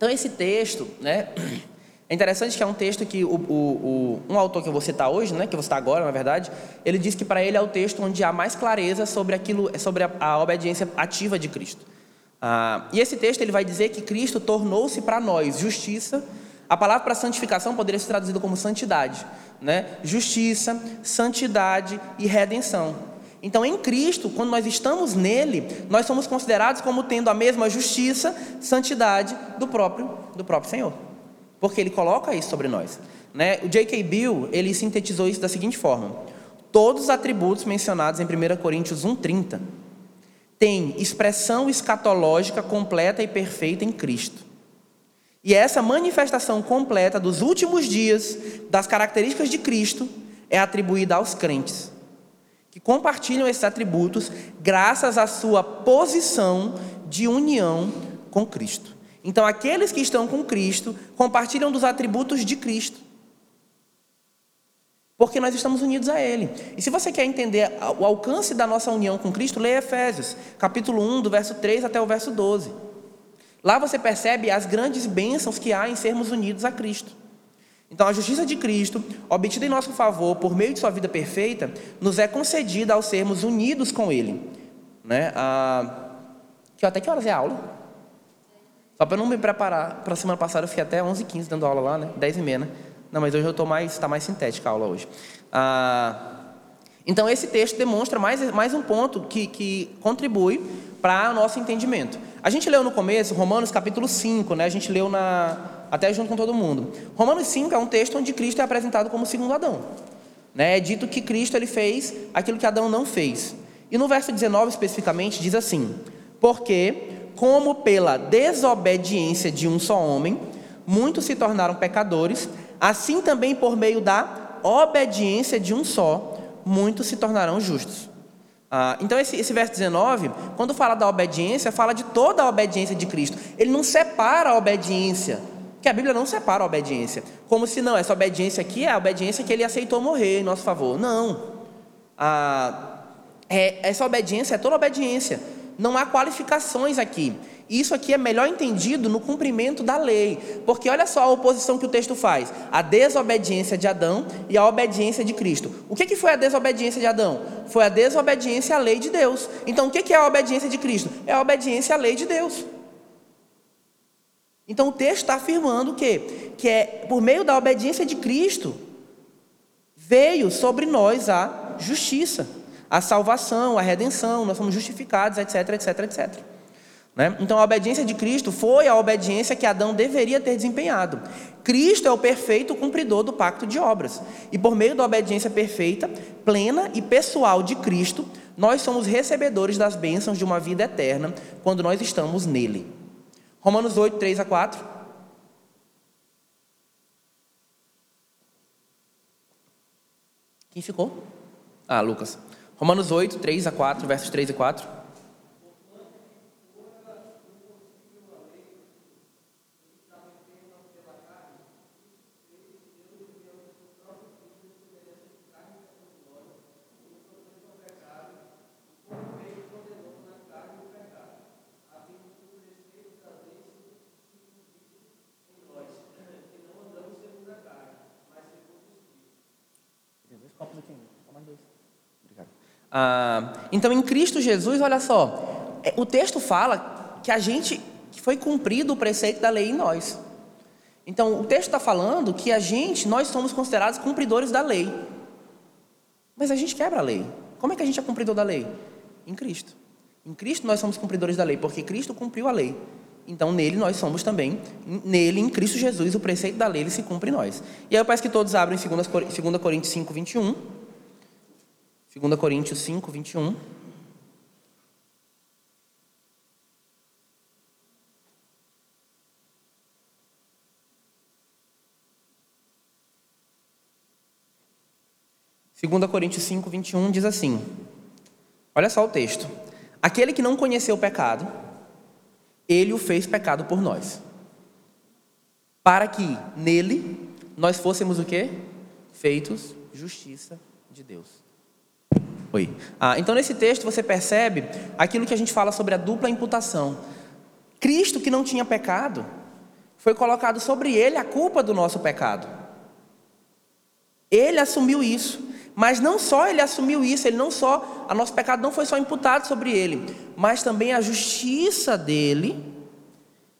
Então, esse texto, né, é interessante que é um texto que o, o, o, um autor que vou citar hoje, né, que vou citar agora, na verdade, ele diz que para ele é o texto onde há mais clareza sobre aquilo, sobre a, a obediência ativa de Cristo. Ah, e esse texto ele vai dizer que Cristo tornou-se para nós justiça. A palavra para santificação poderia ser traduzida como santidade, né? Justiça, santidade e redenção. Então, em Cristo, quando nós estamos nele, nós somos considerados como tendo a mesma justiça, santidade do próprio, do próprio Senhor. Porque ele coloca isso sobre nós. Né? O J.K. Bill, ele sintetizou isso da seguinte forma: Todos os atributos mencionados em 1 Coríntios 1,30 têm expressão escatológica completa e perfeita em Cristo. E essa manifestação completa dos últimos dias, das características de Cristo, é atribuída aos crentes que compartilham esses atributos graças à sua posição de união com Cristo. Então, aqueles que estão com Cristo compartilham dos atributos de Cristo. Porque nós estamos unidos a Ele. E se você quer entender o alcance da nossa união com Cristo, leia Efésios, capítulo 1, do verso 3 até o verso 12. Lá você percebe as grandes bênçãos que há em sermos unidos a Cristo. Então, a justiça de Cristo, obtida em nosso favor por meio de sua vida perfeita, nos é concedida ao sermos unidos com Ele. Né? Ah, até que horas é a aula? Só para não me preparar, para semana passada eu fiquei até 11h15 dando aula lá, né? 10 e meia, né? Não, mas hoje eu estou mais, está mais sintética a aula hoje. Ah, então, esse texto demonstra mais, mais um ponto que, que contribui para o nosso entendimento. A gente leu no começo, Romanos capítulo 5, né? A gente leu na, até junto com todo mundo. Romanos 5 é um texto onde Cristo é apresentado como segundo Adão. Né? É dito que Cristo ele fez aquilo que Adão não fez. E no verso 19 especificamente diz assim: Porque, como pela desobediência de um só homem, muitos se tornaram pecadores, assim também por meio da obediência de um só, muitos se tornarão justos. Ah, então, esse, esse verso 19, quando fala da obediência, fala de toda a obediência de Cristo. Ele não separa a obediência que a Bíblia não separa a obediência. Como se não, essa obediência aqui é a obediência que ele aceitou morrer em nosso favor. Não. Ah, é, essa obediência é toda obediência. Não há qualificações aqui. Isso aqui é melhor entendido no cumprimento da lei. Porque olha só a oposição que o texto faz: a desobediência de Adão e a obediência de Cristo. O que, que foi a desobediência de Adão? Foi a desobediência à lei de Deus. Então, o que, que é a obediência de Cristo? É a obediência à lei de Deus. Então o texto está afirmando que, que é por meio da obediência de Cristo veio sobre nós a justiça, a salvação, a redenção, nós somos justificados, etc, etc, etc. Né? Então a obediência de Cristo foi a obediência que Adão deveria ter desempenhado. Cristo é o perfeito cumpridor do pacto de obras. E por meio da obediência perfeita, plena e pessoal de Cristo, nós somos recebedores das bênçãos de uma vida eterna quando nós estamos nele. Romanos 8, 3 a 4. Quem ficou? Ah, Lucas. Romanos 8, 3 a 4, versos 3 e 4. Ah, então, em Cristo Jesus, olha só, é, o texto fala que a gente que foi cumprido o preceito da lei em nós. Então, o texto está falando que a gente, nós somos considerados cumpridores da lei. Mas a gente quebra a lei. Como é que a gente é cumpridor da lei? Em Cristo. Em Cristo nós somos cumpridores da lei, porque Cristo cumpriu a lei. Então, nele nós somos também, nele, em Cristo Jesus, o preceito da lei ele se cumpre em nós. E aí eu peço que todos abrem 2 Coríntios 5, 21. 2 Coríntios 5, 21. Segunda Coríntios 5, 21 diz assim: Olha só o texto. Aquele que não conheceu o pecado, ele o fez pecado por nós. Para que nele nós fôssemos o quê? Feitos justiça de Deus. Oi. Ah, então, nesse texto, você percebe aquilo que a gente fala sobre a dupla imputação. Cristo, que não tinha pecado, foi colocado sobre ele a culpa do nosso pecado. Ele assumiu isso. Mas não só ele assumiu isso, ele não só, a nosso pecado não foi só imputado sobre ele, mas também a justiça dele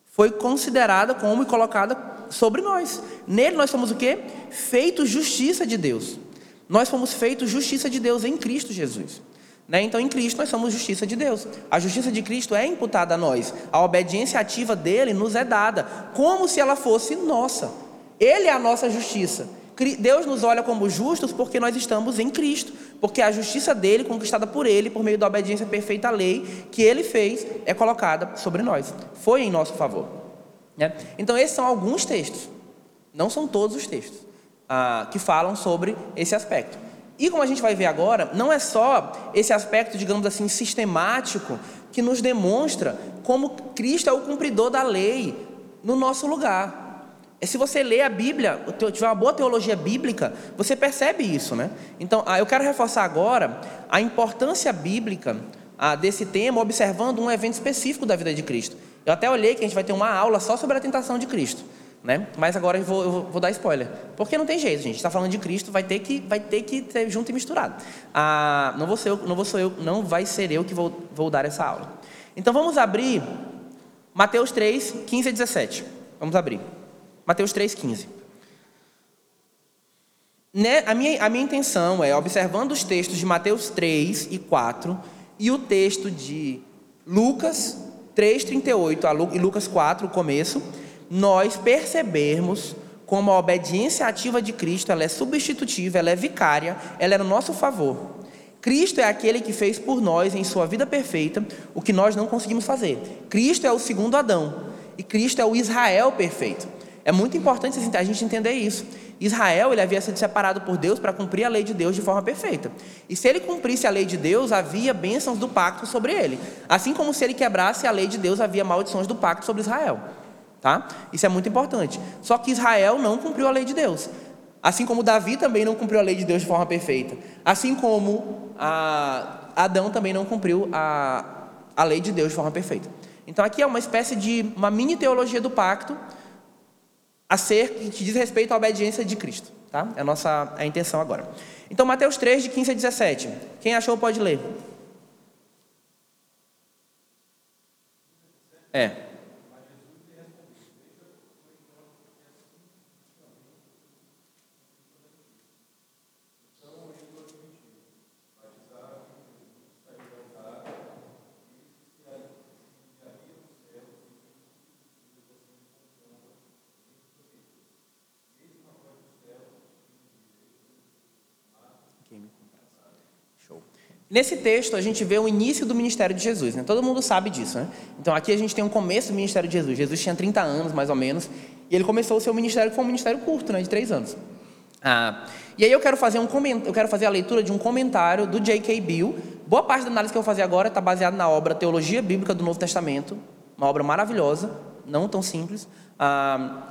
foi considerada como e colocada sobre nós. Nele nós somos o quê? Feitos justiça de Deus. Nós fomos feitos justiça de Deus em Cristo Jesus. Né? Então, em Cristo, nós somos justiça de Deus. A justiça de Cristo é imputada a nós. A obediência ativa dele nos é dada, como se ela fosse nossa. Ele é a nossa justiça. Deus nos olha como justos porque nós estamos em Cristo. Porque a justiça dele, conquistada por ele, por meio da obediência perfeita à lei que ele fez, é colocada sobre nós. Foi em nosso favor. Né? Então, esses são alguns textos. Não são todos os textos ah, que falam sobre esse aspecto. E como a gente vai ver agora, não é só esse aspecto, digamos assim, sistemático, que nos demonstra como Cristo é o cumpridor da lei no nosso lugar. E se você ler a Bíblia, tiver uma boa teologia bíblica, você percebe isso, né? Então, ah, eu quero reforçar agora a importância bíblica ah, desse tema observando um evento específico da vida de Cristo. Eu até olhei que a gente vai ter uma aula só sobre a tentação de Cristo. Né? Mas agora eu vou, eu vou dar spoiler. Porque não tem jeito, gente. Está falando de Cristo, vai ter que, vai ter que ter junto e misturado. Ah, não vou ser eu, não vou eu, não vai ser eu que vou, vou dar essa aula. Então vamos abrir Mateus 3, 15 a 17. Vamos abrir. Mateus 3, 15. Né, a, minha, a minha intenção é, observando os textos de Mateus 3 e 4 e o texto de Lucas 3, 38 e Lucas 4, o começo, nós percebermos como a obediência ativa de Cristo ela é substitutiva, ela é vicária, ela é no nosso favor. Cristo é aquele que fez por nós em sua vida perfeita o que nós não conseguimos fazer. Cristo é o segundo Adão e Cristo é o Israel perfeito. É muito importante a gente entender isso. Israel ele havia sido separado por Deus para cumprir a lei de Deus de forma perfeita. E se ele cumprisse a lei de Deus, havia bênçãos do pacto sobre ele. Assim como se ele quebrasse a lei de Deus, havia maldições do pacto sobre Israel. Tá? Isso é muito importante. Só que Israel não cumpriu a lei de Deus. Assim como Davi também não cumpriu a lei de Deus de forma perfeita. Assim como a, Adão também não cumpriu a, a lei de Deus de forma perfeita. Então aqui é uma espécie de uma mini teologia do pacto a ser que diz respeito à obediência de Cristo. Tá? É a nossa a intenção agora. Então Mateus 3, de 15 a 17. Quem achou pode ler. É. Nesse texto, a gente vê o início do ministério de Jesus. Né? Todo mundo sabe disso. Né? Então, aqui a gente tem um começo do ministério de Jesus. Jesus tinha 30 anos, mais ou menos, e ele começou o seu ministério, que foi um ministério curto, né? de três anos. Ah, e aí eu quero fazer um eu quero fazer a leitura de um comentário do J.K. Bill. Boa parte da análise que eu vou fazer agora está baseada na obra Teologia Bíblica do Novo Testamento, uma obra maravilhosa, não tão simples, ah,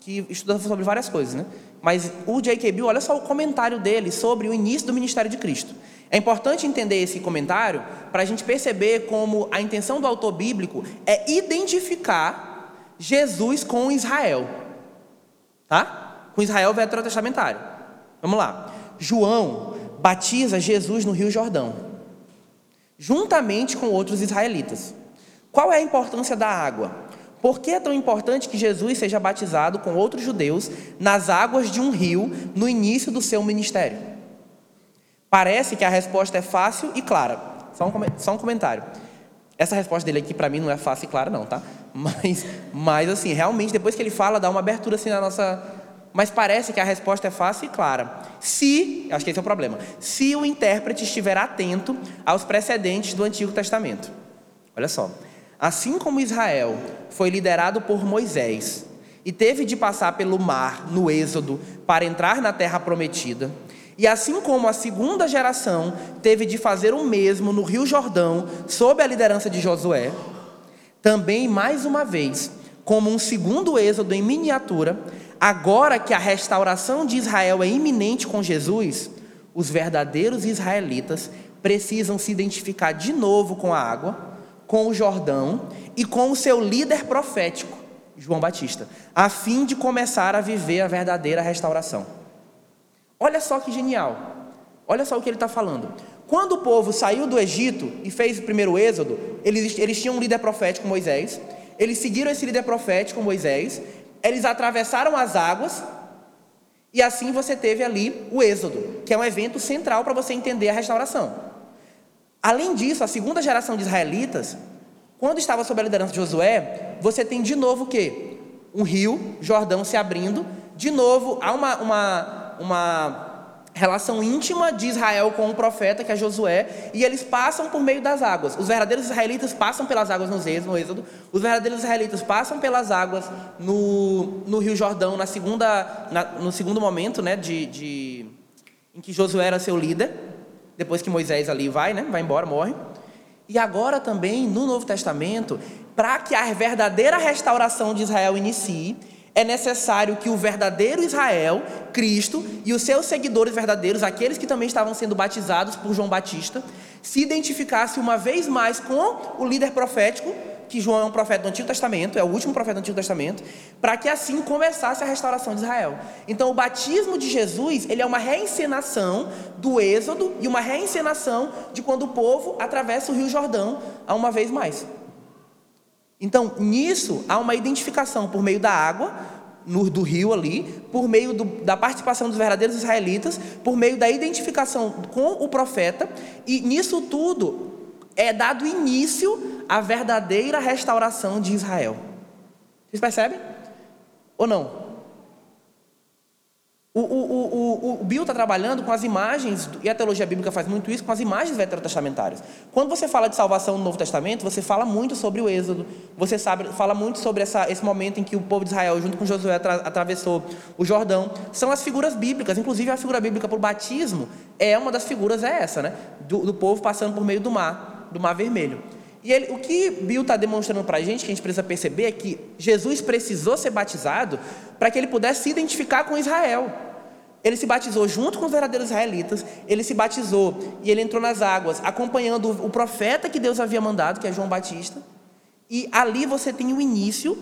que estuda sobre várias coisas, né? Mas o J.K. Bill, olha só o comentário dele sobre o início do ministério de Cristo. É importante entender esse comentário para a gente perceber como a intenção do autor bíblico é identificar Jesus com Israel. Tá? Com Israel veterotestamentário. Vamos lá. João batiza Jesus no Rio Jordão, juntamente com outros israelitas. Qual é a importância da água? Por que é tão importante que Jesus seja batizado com outros judeus nas águas de um rio no início do seu ministério? Parece que a resposta é fácil e clara. Só um, só um comentário. Essa resposta dele aqui para mim não é fácil e clara não, tá? Mas, mas assim, realmente depois que ele fala, dá uma abertura assim na nossa. Mas parece que a resposta é fácil e clara. Se, acho que esse é o problema, se o intérprete estiver atento aos precedentes do Antigo Testamento. Olha só. Assim como Israel foi liderado por Moisés e teve de passar pelo mar no Êxodo para entrar na terra prometida, e assim como a segunda geração teve de fazer o mesmo no Rio Jordão, sob a liderança de Josué, também mais uma vez, como um segundo êxodo em miniatura, agora que a restauração de Israel é iminente com Jesus, os verdadeiros israelitas precisam se identificar de novo com a água, com o Jordão e com o seu líder profético, João Batista, a fim de começar a viver a verdadeira restauração. Olha só que genial. Olha só o que ele está falando. Quando o povo saiu do Egito e fez o primeiro êxodo, eles, eles tinham um líder profético, Moisés. Eles seguiram esse líder profético, Moisés. Eles atravessaram as águas. E assim você teve ali o êxodo, que é um evento central para você entender a restauração. Além disso, a segunda geração de israelitas, quando estava sob a liderança de Josué, você tem de novo o quê? Um rio, Jordão se abrindo. De novo, há uma, uma uma relação íntima de Israel com o profeta, que é Josué, e eles passam por meio das águas. Os verdadeiros israelitas passam pelas águas no Êxodo, os verdadeiros israelitas passam pelas águas no, no Rio Jordão, na segunda, na, no segundo momento né, de, de, em que Josué era seu líder, depois que Moisés ali vai, né, vai embora, morre. E agora também, no Novo Testamento, para que a verdadeira restauração de Israel inicie, é necessário que o verdadeiro Israel, Cristo, e os seus seguidores verdadeiros, aqueles que também estavam sendo batizados por João Batista, se identificasse uma vez mais com o líder profético, que João é um profeta do Antigo Testamento, é o último profeta do Antigo Testamento, para que assim começasse a restauração de Israel. Então, o batismo de Jesus, ele é uma reencenação do Êxodo e uma reencenação de quando o povo atravessa o Rio Jordão a uma vez mais. Então, nisso há uma identificação por meio da água, no, do rio ali, por meio do, da participação dos verdadeiros israelitas, por meio da identificação com o profeta, e nisso tudo é dado início à verdadeira restauração de Israel. Vocês percebem? Ou não? O, o, o, o, Bill está trabalhando com as imagens, e a teologia bíblica faz muito isso, com as imagens veterotestamentárias. Quando você fala de salvação no Novo Testamento, você fala muito sobre o Êxodo, você sabe, fala muito sobre essa, esse momento em que o povo de Israel, junto com Josué, atravessou o Jordão. São as figuras bíblicas, inclusive a figura bíblica para o batismo, é uma das figuras, é essa, né? Do, do povo passando por meio do mar, do mar vermelho. E ele, o que Bill está demonstrando para a gente, que a gente precisa perceber, é que Jesus precisou ser batizado para que ele pudesse se identificar com Israel. Ele se batizou junto com os verdadeiros israelitas, ele se batizou e ele entrou nas águas, acompanhando o profeta que Deus havia mandado, que é João Batista. E ali você tem o início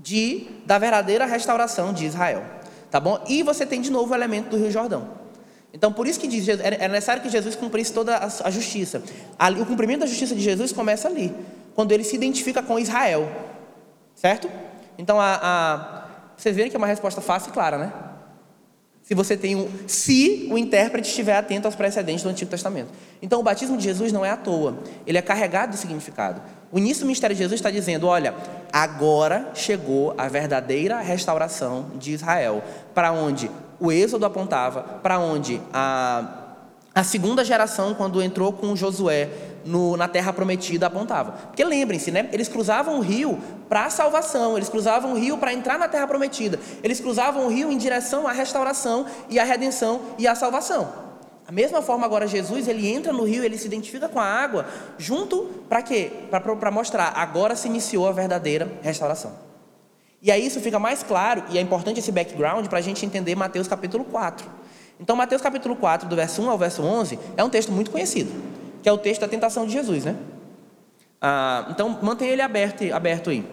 de, da verdadeira restauração de Israel. Tá bom? E você tem de novo o elemento do Rio Jordão. Então, por isso que diz, é necessário que Jesus cumprisse toda a justiça. O cumprimento da justiça de Jesus começa ali, quando ele se identifica com Israel. Certo? Então, a, a, vocês verem que é uma resposta fácil e clara, né? Se você tem um, se o intérprete estiver atento aos precedentes do Antigo Testamento. Então, o batismo de Jesus não é à toa, ele é carregado de significado. O início do ministério de Jesus está dizendo: olha, agora chegou a verdadeira restauração de Israel, para onde o Êxodo apontava, para onde a, a segunda geração, quando entrou com Josué no, na terra prometida, apontava. Porque lembrem-se, né? eles cruzavam o rio para a salvação, eles cruzavam o rio para entrar na terra prometida, eles cruzavam o rio em direção à restauração e à redenção e à salvação. A mesma forma agora Jesus, ele entra no rio, ele se identifica com a água, junto para quê? Para mostrar, agora se iniciou a verdadeira restauração. E aí isso fica mais claro, e é importante esse background para a gente entender Mateus capítulo 4. Então, Mateus capítulo 4, do verso 1 ao verso 11, é um texto muito conhecido, que é o texto da tentação de Jesus, né? Ah, então, mantenha ele aberto, aberto aí.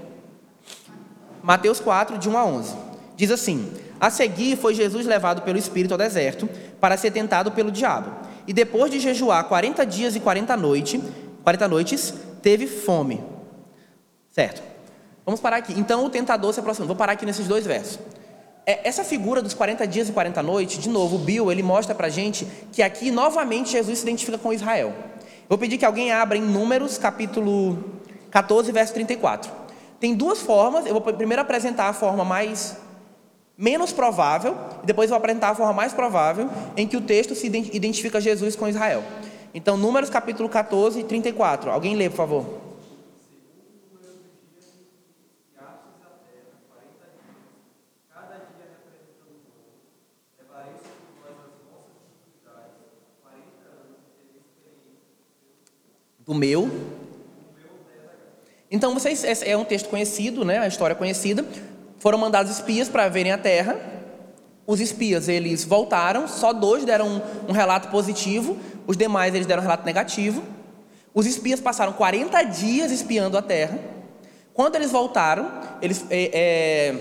Mateus 4, de 1 a 11. Diz assim: A seguir foi Jesus levado pelo Espírito ao deserto para ser tentado pelo diabo. E depois de jejuar 40 dias e 40 noites, 40 noites, teve fome. Certo? Vamos parar aqui. Então o tentador se aproxima. Vou parar aqui nesses dois versos. É, essa figura dos 40 dias e 40 noites, de novo, o Bill, ele mostra pra gente que aqui novamente Jesus se identifica com Israel. Vou pedir que alguém abra em Números, capítulo 14, verso 34. Tem duas formas, eu vou primeiro apresentar a forma mais menos provável, e depois vou apresentar a forma mais provável em que o texto se identifica Jesus com Israel. Então, Números capítulo 14, 34. Alguém lê, por favor. Do meu. Então, vocês, é um texto conhecido, né? A história conhecida. Foram mandados espias para verem a terra. Os espias, eles voltaram, só dois deram um, um relato positivo, os demais eles deram um relato negativo. Os espias passaram 40 dias espiando a terra. Quando eles voltaram, eles, é, é,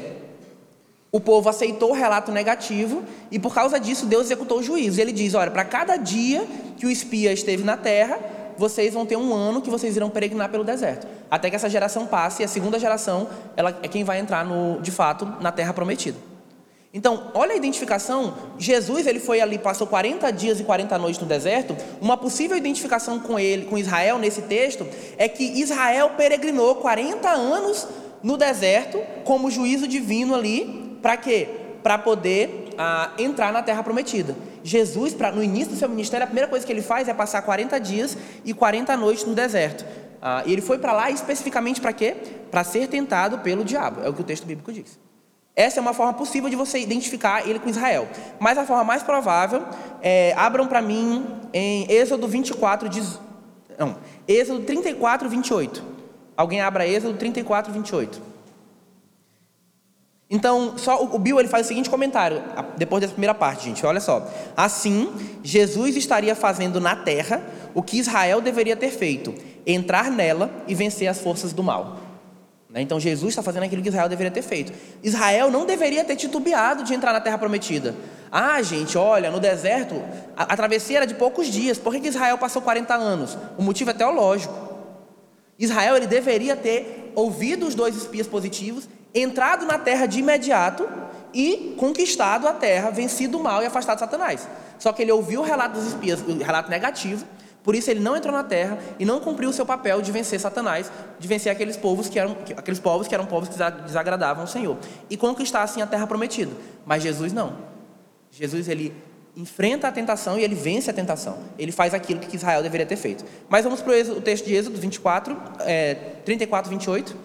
o povo aceitou o relato negativo e por causa disso Deus executou o juízo. Ele diz: olha, para cada dia que o espia esteve na terra, vocês vão ter um ano que vocês irão peregrinar pelo deserto. Até que essa geração passe e a segunda geração ela é quem vai entrar no, de fato na terra prometida. Então, olha a identificação. Jesus ele foi ali, passou 40 dias e 40 noites no deserto. Uma possível identificação com ele, com Israel nesse texto, é que Israel peregrinou 40 anos no deserto como juízo divino ali, para quê? Para poder ah, entrar na terra prometida. Jesus, pra, no início do seu ministério, a primeira coisa que ele faz é passar 40 dias e 40 noites no deserto. Ah, e ele foi para lá especificamente para quê? Para ser tentado pelo diabo. É o que o texto bíblico diz. Essa é uma forma possível de você identificar ele com Israel. Mas a forma mais provável é, abram para mim em Êxodo 24, diz, não, Êxodo 34, 28. Alguém abra Êxodo 34, 28. Então, só o Bill ele faz o seguinte comentário, depois dessa primeira parte, gente, olha só. Assim, Jesus estaria fazendo na terra o que Israel deveria ter feito: entrar nela e vencer as forças do mal. Né? Então, Jesus está fazendo aquilo que Israel deveria ter feito. Israel não deveria ter titubeado de entrar na terra prometida. Ah, gente, olha, no deserto, a, a travessia era de poucos dias. Por que, que Israel passou 40 anos? O motivo é teológico. Israel ele deveria ter ouvido os dois espias positivos entrado na terra de imediato e conquistado a terra, vencido o mal e afastado Satanás. Só que ele ouviu o relato dos espias, o relato negativo, por isso ele não entrou na terra e não cumpriu o seu papel de vencer Satanás, de vencer aqueles povos que eram aqueles povos que eram povos que desagradavam o Senhor e conquistar assim a terra prometida. Mas Jesus não. Jesus ele enfrenta a tentação e ele vence a tentação. Ele faz aquilo que Israel deveria ter feito. Mas vamos para o texto de Êxodo 24, é, 34, 28.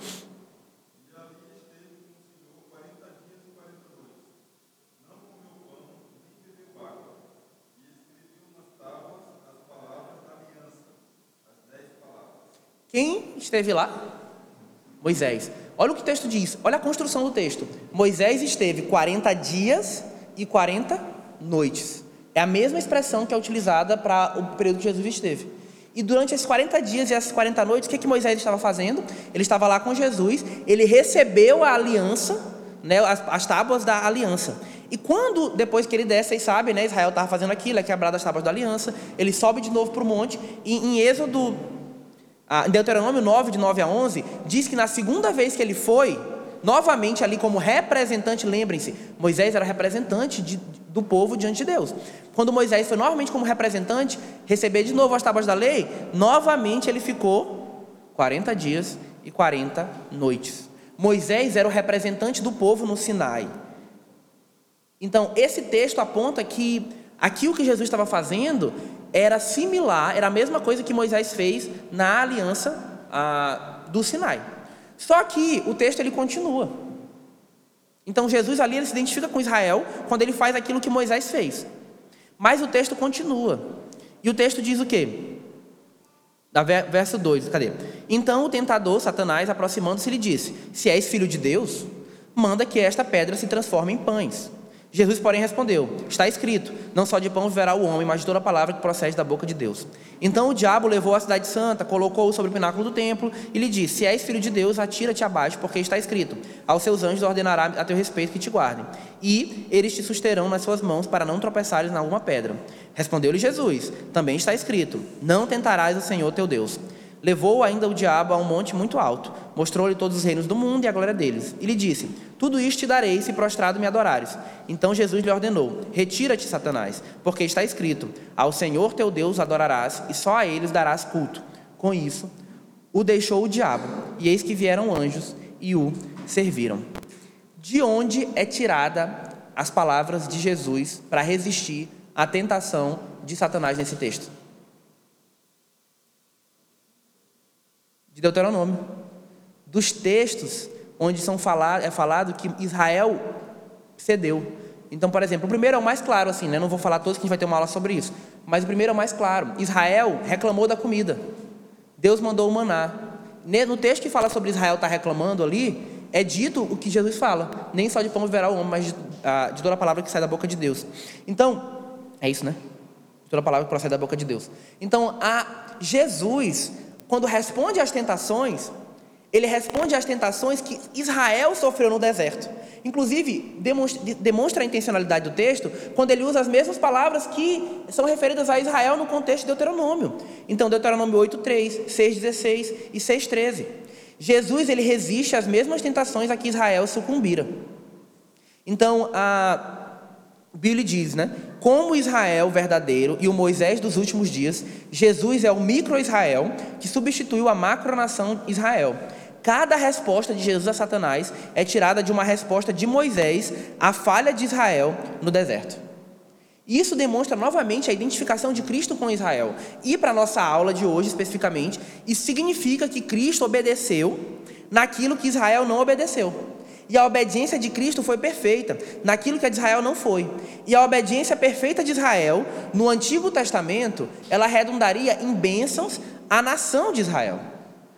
Quem esteve lá? Moisés. Olha o que o texto diz, olha a construção do texto. Moisés esteve 40 dias e 40 noites. É a mesma expressão que é utilizada para o período que Jesus esteve. E durante esses 40 dias e essas 40 noites, o que, que Moisés estava fazendo? Ele estava lá com Jesus, ele recebeu a aliança, né, as, as tábuas da aliança. E quando, depois que ele desce, vocês sabem, né, Israel estava fazendo aquilo, é quebrado as tábuas da aliança, ele sobe de novo para o monte, e em Êxodo ah, Deuteronômio 9, de 9 a 11, diz que na segunda vez que ele foi, novamente ali como representante, lembrem-se, Moisés era representante de, do povo diante de Deus. Quando Moisés foi novamente como representante, receber de novo as tábuas da lei, novamente ele ficou 40 dias e 40 noites. Moisés era o representante do povo no Sinai. Então, esse texto aponta que aquilo que Jesus estava fazendo era similar, era a mesma coisa que Moisés fez na aliança ah, do Sinai. Só que o texto ele continua. Então Jesus ali ele se identifica com Israel quando ele faz aquilo que Moisés fez. Mas o texto continua. E o texto diz o quê? Da verso 2, cadê? Então o tentador, Satanás, aproximando-se, lhe disse: Se és filho de Deus, manda que esta pedra se transforme em pães. Jesus, porém, respondeu: Está escrito: Não só de pão viverá o homem, mas de toda palavra que procede da boca de Deus. Então o diabo levou a cidade santa, colocou-o sobre o pináculo do templo e lhe disse: Se és filho de Deus, atira-te abaixo, porque está escrito: Aos seus anjos ordenará a teu respeito que te guardem, e eles te susterão nas suas mãos para não tropeçares em alguma pedra. Respondeu-lhe Jesus: Também está escrito: Não tentarás o Senhor teu Deus. Levou ainda o diabo a um monte muito alto, mostrou-lhe todos os reinos do mundo e a glória deles. E lhe disse: Tudo isto te darei se prostrado me adorares. Então Jesus lhe ordenou: Retira-te, Satanás, porque está escrito: Ao Senhor teu Deus adorarás e só a eles darás culto. Com isso, o deixou o diabo, e eis que vieram anjos e o serviram. De onde é tirada as palavras de Jesus para resistir à tentação de Satanás nesse texto? de Deuteronômio, dos textos onde são falado, é falado que Israel cedeu. Então, por exemplo, o primeiro é o mais claro, assim, né? Não vou falar todos que a gente vai ter uma aula sobre isso. Mas o primeiro é o mais claro. Israel reclamou da comida. Deus mandou o maná. No texto que fala sobre Israel estar tá reclamando ali, é dito o que Jesus fala. Nem só de pão viverá o homem, mas de, ah, de toda a palavra que sai da boca de Deus. Então, é isso, né? De toda a palavra que procede da boca de Deus. Então, a Jesus quando responde às tentações, ele responde às tentações que Israel sofreu no deserto. Inclusive, demonstra, a intencionalidade do texto quando ele usa as mesmas palavras que são referidas a Israel no contexto de Deuteronômio. Então, Deuteronômio 8:3, 6:16 e 6:13. Jesus ele resiste às mesmas tentações a que Israel sucumbira. Então, a Billy diz, né? Como Israel verdadeiro e o Moisés dos últimos dias, Jesus é o micro-Israel que substituiu a macronação Israel. Cada resposta de Jesus a Satanás é tirada de uma resposta de Moisés à falha de Israel no deserto. Isso demonstra novamente a identificação de Cristo com Israel. E para a nossa aula de hoje especificamente, isso significa que Cristo obedeceu naquilo que Israel não obedeceu. E a obediência de Cristo foi perfeita, naquilo que a de Israel não foi. E a obediência perfeita de Israel, no Antigo Testamento, ela redundaria em bênçãos à nação de Israel.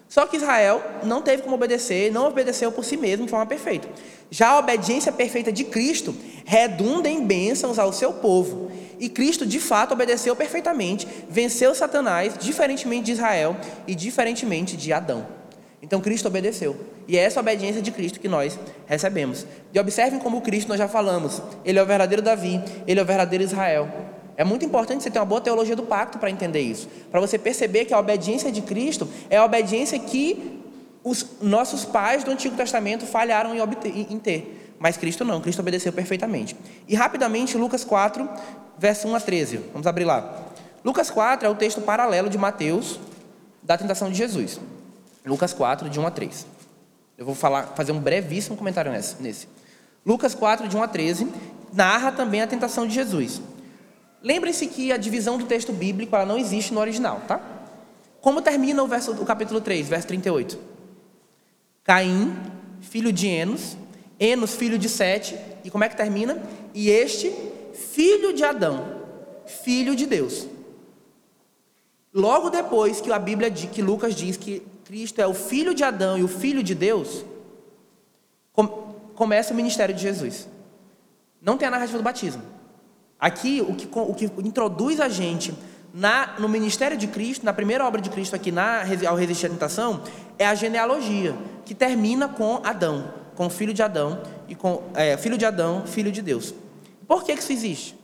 Só que Israel não teve como obedecer, não obedeceu por si mesmo de forma perfeita. Já a obediência perfeita de Cristo redunda em bênçãos ao seu povo. E Cristo, de fato, obedeceu perfeitamente, venceu Satanás, diferentemente de Israel e diferentemente de Adão. Então Cristo obedeceu. E é essa obediência de Cristo que nós recebemos. E observem como Cristo nós já falamos. Ele é o verdadeiro Davi, ele é o verdadeiro Israel. É muito importante você ter uma boa teologia do pacto para entender isso. Para você perceber que a obediência de Cristo é a obediência que os nossos pais do Antigo Testamento falharam em, obter, em ter. Mas Cristo não, Cristo obedeceu perfeitamente. E rapidamente, Lucas 4, verso 1 a 13. Vamos abrir lá. Lucas 4 é o texto paralelo de Mateus, da tentação de Jesus. Lucas 4, de 1 a 3. Eu vou falar, fazer um brevíssimo comentário nesse. Lucas 4, de 1 a 13, narra também a tentação de Jesus. Lembrem-se que a divisão do texto bíblico ela não existe no original, tá? Como termina o, verso, o capítulo 3, verso 38? Caim, filho de Enos, Enos, filho de Sete, e como é que termina? E este, filho de Adão, filho de Deus. Logo depois que a Bíblia diz, que Lucas diz que Cristo é o filho de Adão e o filho de Deus, começa o ministério de Jesus. Não tem a narrativa do batismo. Aqui, o que, o que introduz a gente na, no ministério de Cristo, na primeira obra de Cristo aqui na, ao resistir à tentação, é a genealogia, que termina com Adão, com o filho de Adão, e com é, filho de Adão, filho de Deus. Por que, que isso existe?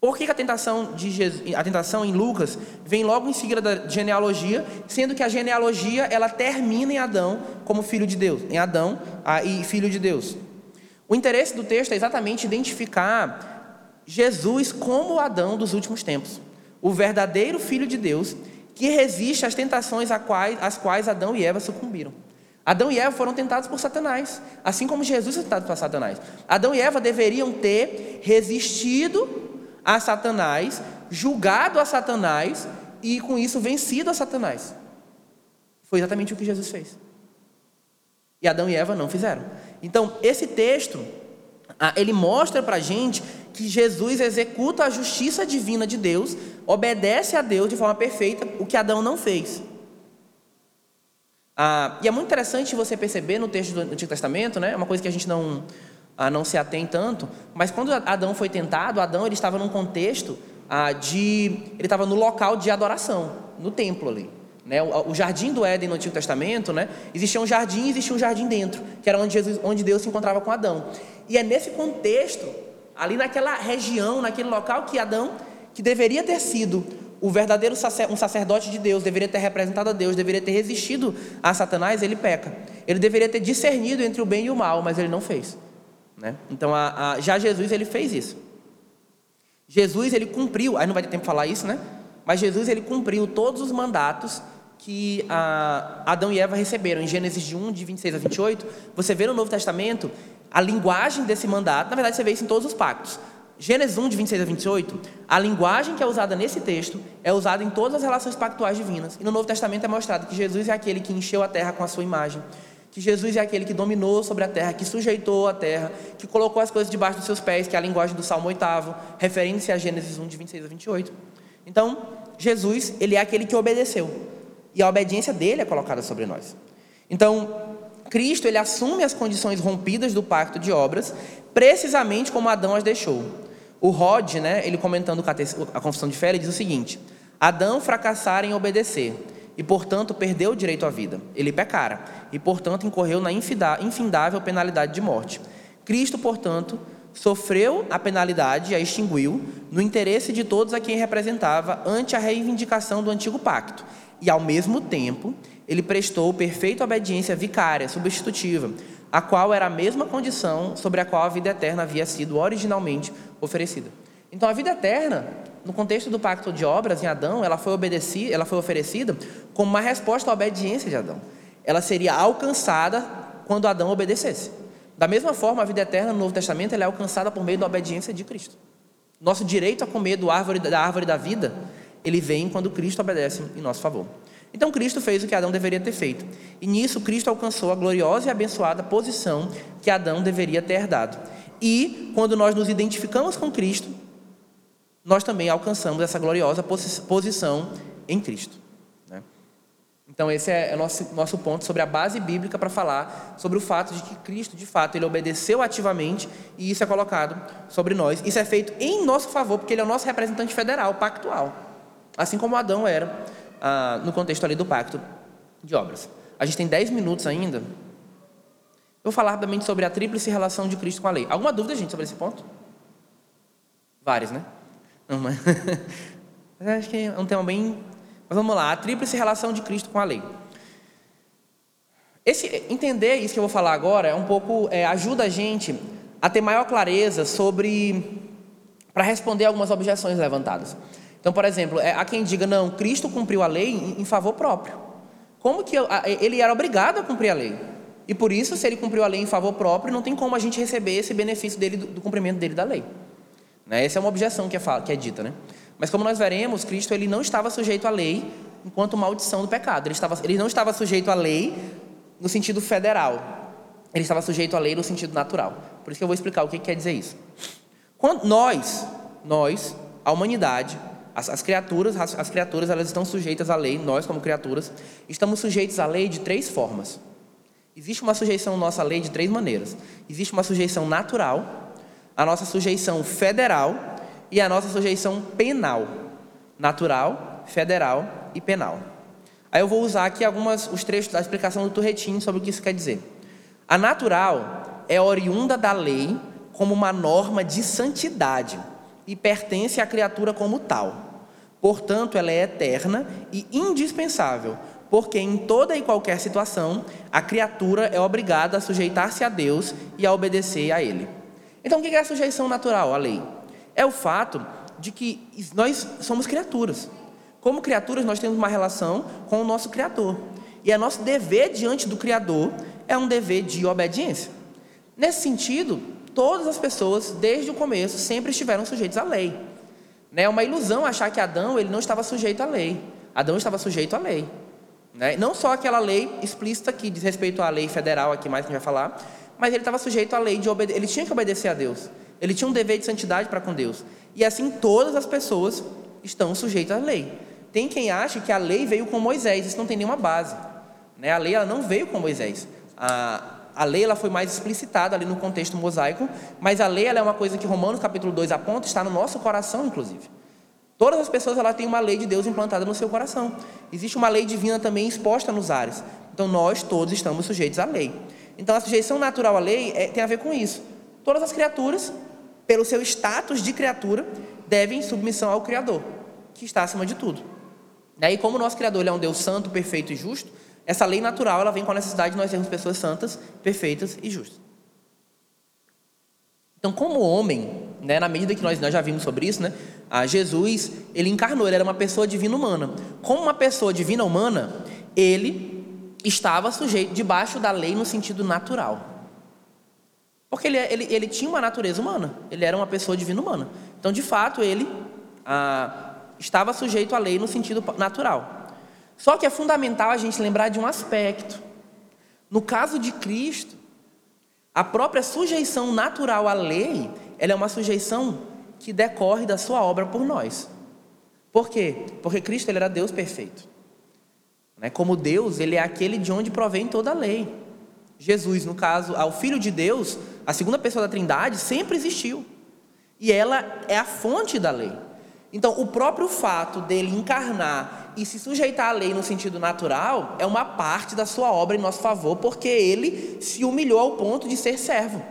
Por que, a, tentação de Jesus, a tentação em Lucas vem logo em seguida da genealogia, sendo que a genealogia ela termina em Adão como filho de Deus, em Adão ah, e filho de Deus. O interesse do texto é exatamente identificar Jesus como o Adão dos últimos tempos, o verdadeiro Filho de Deus que resiste às tentações às quais, Adão e Eva sucumbiram. Adão e Eva foram tentados por Satanás, assim como Jesus foi tentado por Satanás. Adão e Eva deveriam ter resistido a Satanás, julgado a Satanás e com isso vencido a Satanás. Foi exatamente o que Jesus fez. E Adão e Eva não fizeram. Então, esse texto, ah, ele mostra para a gente que Jesus executa a justiça divina de Deus, obedece a Deus de forma perfeita, o que Adão não fez. Ah, e é muito interessante você perceber no texto do Antigo Testamento, né? Uma coisa que a gente não, ah, não se atém tanto, mas quando Adão foi tentado, Adão ele estava num contexto ah, de. Ele estava no local de adoração, no templo ali. Né? O, o, jardim do Éden no Antigo Testamento, né? existia um jardim e existia um jardim dentro, que era onde, Jesus, onde Deus se encontrava com Adão. E é nesse contexto ali naquela região, naquele local que Adão, que deveria ter sido o verdadeiro um sacerdote de Deus, deveria ter representado a Deus, deveria ter resistido a Satanás, ele peca. Ele deveria ter discernido entre o bem e o mal, mas ele não fez. Né? Então, a, a, já Jesus ele fez isso. Jesus ele cumpriu, aí não vai ter tempo para falar isso, né? Mas Jesus ele cumpriu todos os mandatos que a, Adão e Eva receberam. Em Gênesis de 1, de 26 a 28, você vê no Novo Testamento a linguagem desse mandato, na verdade você vê isso em todos os pactos. Gênesis 1, de 26 a 28, a linguagem que é usada nesse texto é usada em todas as relações pactuais divinas. E no Novo Testamento é mostrado que Jesus é aquele que encheu a terra com a sua imagem, que Jesus é aquele que dominou sobre a terra, que sujeitou a terra, que colocou as coisas debaixo dos seus pés, que é a linguagem do Salmo 8, referindo-se a Gênesis 1, de 26 a 28. Então, Jesus, ele é aquele que obedeceu. E a obediência dele é colocada sobre nós. Então, Cristo ele assume as condições rompidas do pacto de obras, precisamente como Adão as deixou. O Rod, né, ele comentando a confissão de fé, ele diz o seguinte: Adão fracassara em obedecer e, portanto, perdeu o direito à vida. Ele pecara e, portanto, incorreu na infindável penalidade de morte. Cristo, portanto, sofreu a penalidade e a extinguiu no interesse de todos a quem representava ante a reivindicação do antigo pacto. E, ao mesmo tempo, ele prestou perfeita obediência vicária, substitutiva, a qual era a mesma condição sobre a qual a vida eterna havia sido originalmente oferecida. Então, a vida eterna, no contexto do pacto de obras em Adão, ela foi, obedecida, ela foi oferecida como uma resposta à obediência de Adão. Ela seria alcançada quando Adão obedecesse. Da mesma forma, a vida eterna no Novo Testamento é alcançada por meio da obediência de Cristo. Nosso direito a comer do árvore, da árvore da vida, ele vem quando Cristo obedece em nosso favor. Então Cristo fez o que Adão deveria ter feito. E nisso Cristo alcançou a gloriosa e abençoada posição que Adão deveria ter dado. E quando nós nos identificamos com Cristo, nós também alcançamos essa gloriosa posição em Cristo. Né? Então, esse é o nosso, nosso ponto sobre a base bíblica para falar sobre o fato de que Cristo, de fato, ele obedeceu ativamente e isso é colocado sobre nós. Isso é feito em nosso favor, porque ele é o nosso representante federal, pactual. Assim como Adão era ah, no contexto ali do pacto de obras. A gente tem 10 minutos ainda. Eu vou falar rapidamente sobre a tríplice relação de Cristo com a lei. Alguma dúvida, gente, sobre esse ponto? Várias, né? Não, mas... mas acho que é um tema bem mas vamos lá, a tríplice relação de Cristo com a lei. Esse, entender isso que eu vou falar agora é um pouco é, ajuda a gente a ter maior clareza sobre para responder algumas objeções levantadas. Então, por exemplo, é, há quem diga não, Cristo cumpriu a lei em, favor próprio. Como que ele era obrigado a cumprir a lei? E por isso, se ele cumpriu a lei em favor próprio, não tem como a gente receber esse benefício dele do, cumprimento dele da lei. Né? Essa é uma objeção que é, que é dita, né? Mas como nós veremos, Cristo ele não estava sujeito à lei enquanto maldição do pecado. Ele, estava, ele não estava sujeito à lei no sentido federal. Ele estava sujeito à lei no sentido natural. Por isso que eu vou explicar o que quer dizer isso. Quando nós, nós, a humanidade, as, as criaturas, as, as criaturas elas estão sujeitas à lei. Nós como criaturas estamos sujeitos à lei de três formas. Existe uma sujeição nossa à lei de três maneiras. Existe uma sujeição natural, a nossa sujeição federal e a nossa sujeição penal, natural, federal e penal. Aí eu vou usar aqui algumas os trechos da explicação do Turretin sobre o que isso quer dizer. A natural é oriunda da lei como uma norma de santidade e pertence à criatura como tal. Portanto, ela é eterna e indispensável, porque em toda e qualquer situação a criatura é obrigada a sujeitar-se a Deus e a obedecer a Ele. Então, o que é a sujeição natural à lei? é o fato de que nós somos criaturas. Como criaturas, nós temos uma relação com o nosso Criador. E é nosso dever diante do Criador é um dever de obediência. Nesse sentido, todas as pessoas, desde o começo, sempre estiveram sujeitas à lei. É uma ilusão achar que Adão ele não estava sujeito à lei. Adão estava sujeito à lei. Né? Não só aquela lei explícita que diz respeito à lei federal, aqui mais que a gente vai falar, mas ele estava sujeito à lei de obedecer. Ele tinha que obedecer a Deus. Ele tinha um dever de santidade para com Deus. E assim todas as pessoas estão sujeitas à lei. Tem quem acha que a lei veio com Moisés, isso não tem nenhuma base. Né? A lei ela não veio com Moisés. A, a lei ela foi mais explicitada ali no contexto mosaico, mas a lei ela é uma coisa que Romanos capítulo 2 aponta, está no nosso coração, inclusive. Todas as pessoas ela têm uma lei de Deus implantada no seu coração. Existe uma lei divina também exposta nos ares. Então nós todos estamos sujeitos à lei. Então a sujeição natural à lei é, tem a ver com isso. Todas as criaturas pelo seu status de criatura, devem submissão ao Criador, que está acima de tudo. Daí, como o nosso Criador é um Deus santo, perfeito e justo, essa lei natural ela vem com a necessidade de nós sermos pessoas santas, perfeitas e justas. Então, como homem, né, na medida que nós, nós já vimos sobre isso, né, Jesus ele encarnou, ele era uma pessoa divina humana. Como uma pessoa divina humana, ele estava sujeito debaixo da lei no sentido natural. Porque ele, ele, ele tinha uma natureza humana, ele era uma pessoa divina humana. Então, de fato, ele ah, estava sujeito à lei no sentido natural. Só que é fundamental a gente lembrar de um aspecto. No caso de Cristo, a própria sujeição natural à lei, ela é uma sujeição que decorre da sua obra por nós. Por quê? Porque Cristo ele era Deus perfeito. Né? Como Deus, ele é aquele de onde provém toda a lei. Jesus, no caso, ao Filho de Deus, a segunda pessoa da Trindade, sempre existiu. E ela é a fonte da lei. Então, o próprio fato dele encarnar e se sujeitar à lei no sentido natural é uma parte da sua obra em nosso favor, porque ele se humilhou ao ponto de ser servo.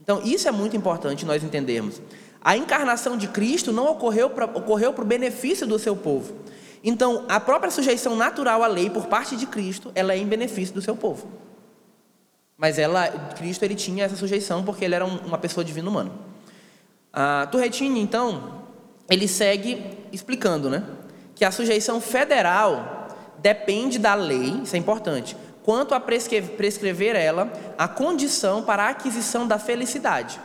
Então, isso é muito importante nós entendermos. A encarnação de Cristo não ocorreu para ocorreu o benefício do seu povo. Então, a própria sujeição natural à lei por parte de Cristo, ela é em benefício do seu povo. Mas ela, Cristo ele tinha essa sujeição porque ele era uma pessoa divina humana. A Turretini, então, ele segue explicando, né, que a sujeição federal depende da lei, isso é importante, quanto a prescrever ela a condição para a aquisição da felicidade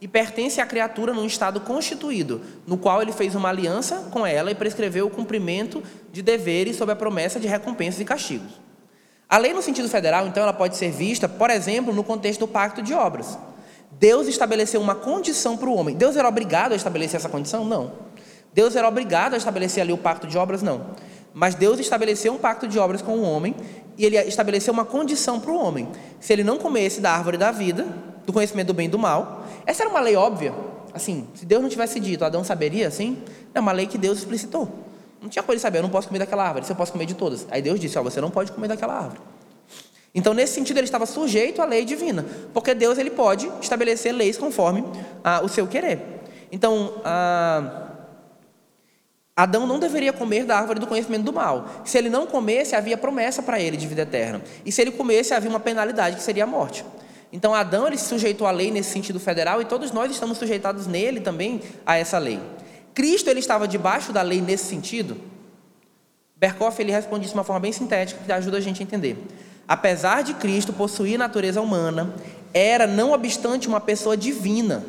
e pertence à criatura num estado constituído, no qual ele fez uma aliança com ela e prescreveu o cumprimento de deveres sob a promessa de recompensas e castigos. A lei no sentido federal, então, ela pode ser vista, por exemplo, no contexto do pacto de obras. Deus estabeleceu uma condição para o homem. Deus era obrigado a estabelecer essa condição? Não. Deus era obrigado a estabelecer ali o pacto de obras? Não. Mas Deus estabeleceu um pacto de obras com o homem e ele estabeleceu uma condição para o homem. Se ele não comesse da árvore da vida, do conhecimento do bem e do mal, essa era uma lei óbvia. Assim, se Deus não tivesse dito, Adão saberia, assim? É uma lei que Deus explicitou. Não tinha como ele saber, eu não posso comer daquela árvore, você pode comer de todas. Aí Deus disse, ó, você não pode comer daquela árvore. Então, nesse sentido, ele estava sujeito à lei divina, porque Deus ele pode estabelecer leis conforme ah, o seu querer. Então, ah, Adão não deveria comer da árvore do conhecimento do mal. Se ele não comesse, havia promessa para ele de vida eterna. E se ele comesse, havia uma penalidade que seria a morte. Então Adão ele se sujeitou à lei nesse sentido federal e todos nós estamos sujeitados nele também a essa lei. Cristo ele estava debaixo da lei nesse sentido? Berkoff ele responde isso de uma forma bem sintética que ajuda a gente a entender. Apesar de Cristo possuir natureza humana, era não obstante uma pessoa divina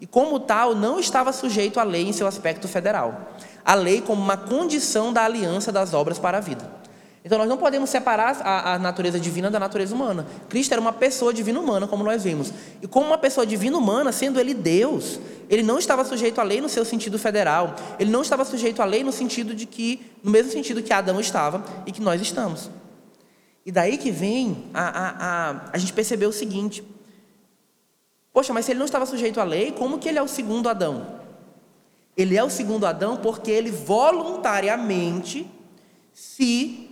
e como tal não estava sujeito à lei em seu aspecto federal a lei como uma condição da aliança das obras para a vida. Então nós não podemos separar a, a, natureza divina da natureza humana. Cristo era uma pessoa divina humana, como nós vimos. E como uma pessoa divina humana, sendo ele Deus, ele não estava sujeito à lei no seu sentido federal. Ele não estava sujeito à lei no sentido de que, no mesmo sentido que Adão estava e que nós estamos. E daí que vem a, a, a, a gente perceber o seguinte: Poxa, mas se ele não estava sujeito à lei, como que ele é o segundo Adão? Ele é o segundo Adão porque ele voluntariamente se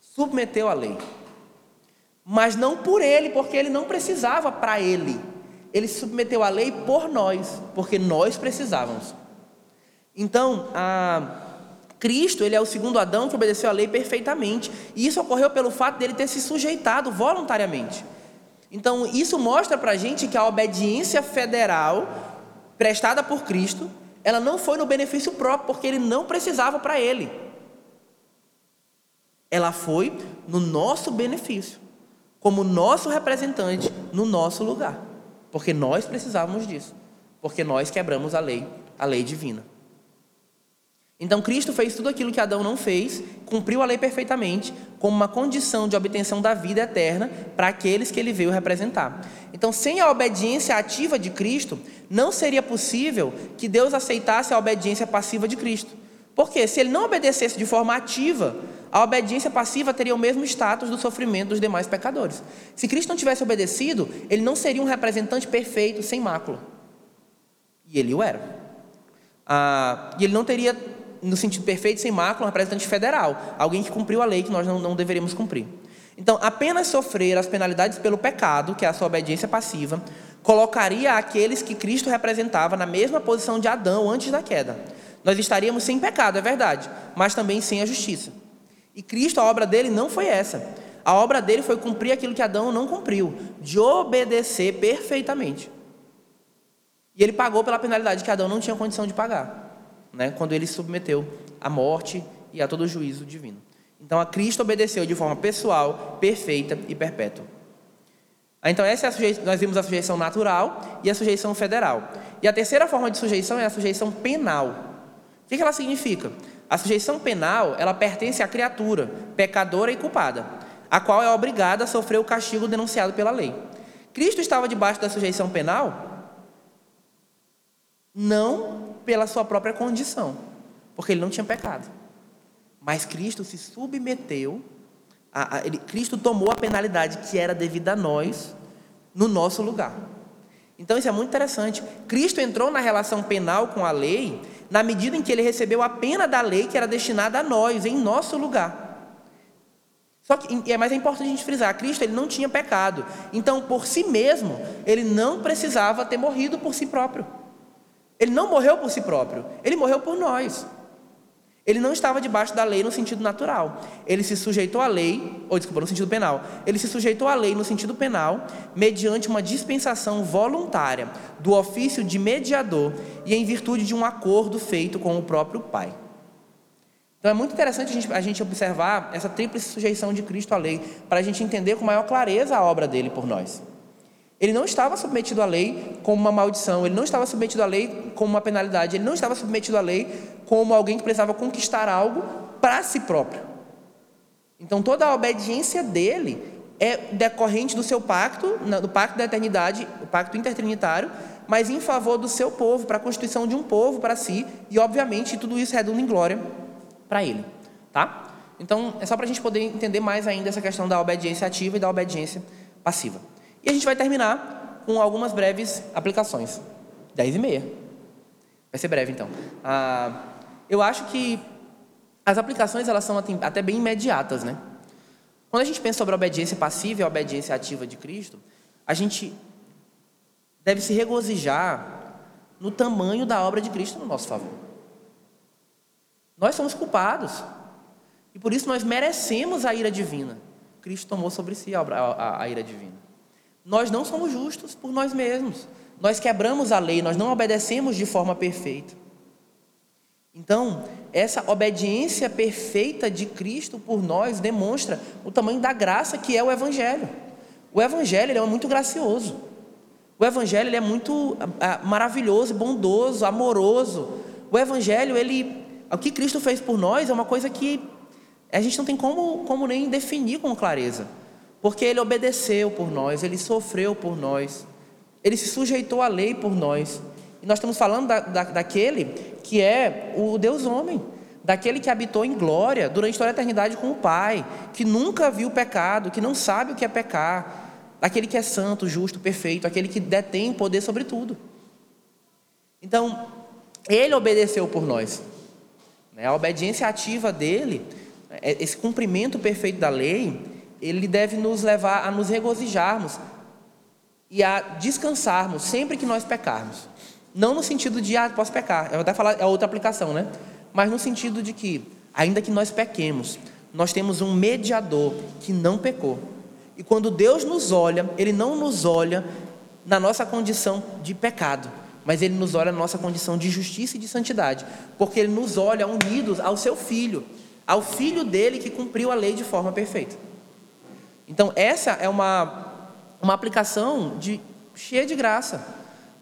submeteu à lei. Mas não por ele, porque ele não precisava para ele. Ele se submeteu à lei por nós, porque nós precisávamos. Então, a Cristo, ele é o segundo Adão que obedeceu à lei perfeitamente. E isso ocorreu pelo fato dele ter se sujeitado voluntariamente. Então, isso mostra para a gente que a obediência federal prestada por Cristo ela não foi no benefício próprio, porque ele não precisava para ele. Ela foi no nosso benefício, como nosso representante no nosso lugar, porque nós precisávamos disso, porque nós quebramos a lei, a lei divina. Então Cristo fez tudo aquilo que Adão não fez, cumpriu a lei perfeitamente, como uma condição de obtenção da vida eterna para aqueles que ele veio representar. Então, sem a obediência ativa de Cristo, não seria possível que Deus aceitasse a obediência passiva de Cristo. Porque se ele não obedecesse de forma ativa, a obediência passiva teria o mesmo status do sofrimento dos demais pecadores. Se Cristo não tivesse obedecido, ele não seria um representante perfeito, sem mácula. E ele o era. Ah, e ele não teria no sentido perfeito, sem mácula, um representante federal, alguém que cumpriu a lei que nós não, não deveríamos cumprir. Então, apenas sofrer as penalidades pelo pecado, que é a sua obediência passiva, colocaria aqueles que Cristo representava na mesma posição de Adão antes da queda. Nós estaríamos sem pecado, é verdade, mas também sem a justiça. E Cristo, a obra dele não foi essa. A obra dele foi cumprir aquilo que Adão não cumpriu, de obedecer perfeitamente. E ele pagou pela penalidade que Adão não tinha condição de pagar né, quando ele se submeteu à morte e a todo o juízo divino. Então a Cristo obedeceu de forma pessoal, perfeita e perpétua. Ah, então essa é a sujeição, nós vimos a sujeição natural e a sujeição federal. E a terceira forma de sujeição é a sujeição penal. O que ela significa? A sujeição penal, ela pertence à criatura, pecadora e culpada, a qual é obrigada a sofrer o castigo denunciado pela lei. Cristo estava debaixo da sujeição penal? Não pela sua própria condição, porque ele não tinha pecado. Mas Cristo se submeteu, a, a, ele, Cristo tomou a penalidade que era devida a nós, no nosso lugar. Então isso é muito interessante. Cristo entrou na relação penal com a lei, na medida em que ele recebeu a pena da lei que era destinada a nós, em nosso lugar. Só que, mas é importante a gente frisar, Cristo ele não tinha pecado. Então, por si mesmo, ele não precisava ter morrido por si próprio. Ele não morreu por si próprio, ele morreu por nós. Ele não estava debaixo da lei no sentido natural. Ele se sujeitou à lei, ou desculpa, no sentido penal. Ele se sujeitou à lei no sentido penal, mediante uma dispensação voluntária do ofício de mediador e em virtude de um acordo feito com o próprio Pai. Então é muito interessante a gente, a gente observar essa tríplice sujeição de Cristo à lei, para a gente entender com maior clareza a obra dele por nós. Ele não estava submetido à lei como uma maldição, ele não estava submetido à lei como uma penalidade, ele não estava submetido à lei como alguém que precisava conquistar algo para si próprio. Então toda a obediência dele é decorrente do seu pacto, do pacto da eternidade, o pacto intertrinitário, mas em favor do seu povo, para a constituição de um povo para si, e obviamente tudo isso redunda em glória para ele. Tá? Então, é só para a gente poder entender mais ainda essa questão da obediência ativa e da obediência passiva. E a gente vai terminar com algumas breves aplicações. 10 e meia. Vai ser breve, então. Ah, eu acho que as aplicações elas são até bem imediatas, né? Quando a gente pensa sobre a obediência passiva e a obediência ativa de Cristo, a gente deve se regozijar no tamanho da obra de Cristo no nosso favor. Nós somos culpados. E por isso nós merecemos a ira divina. Cristo tomou sobre si a, a, a ira divina. Nós não somos justos por nós mesmos. Nós quebramos a lei, nós não obedecemos de forma perfeita. Então, essa obediência perfeita de Cristo por nós demonstra o tamanho da graça que é o Evangelho. O Evangelho é muito gracioso. O Evangelho é muito ah, maravilhoso, bondoso, amoroso. O Evangelho, ele, o que Cristo fez por nós é uma coisa que a gente não tem como, como nem definir com clareza. Porque Ele obedeceu por nós, Ele sofreu por nós, Ele se sujeitou à lei por nós. E nós estamos falando da, da, daquele que é o Deus homem, daquele que habitou em glória durante toda a eternidade com o Pai, que nunca viu pecado, que não sabe o que é pecar, daquele que é santo, justo, perfeito, aquele que detém poder sobre tudo. Então, Ele obedeceu por nós. Né? A obediência ativa dele é, esse cumprimento perfeito da lei, ele deve nos levar a nos regozijarmos e a descansarmos sempre que nós pecarmos. Não no sentido de, ah, posso pecar, eu até falar, é outra aplicação, né? Mas no sentido de que, ainda que nós pequemos, nós temos um mediador que não pecou. E quando Deus nos olha, Ele não nos olha na nossa condição de pecado, mas Ele nos olha na nossa condição de justiça e de santidade, porque Ele nos olha unidos ao Seu Filho ao filho dele que cumpriu a lei de forma perfeita. Então, essa é uma, uma aplicação de, cheia de graça,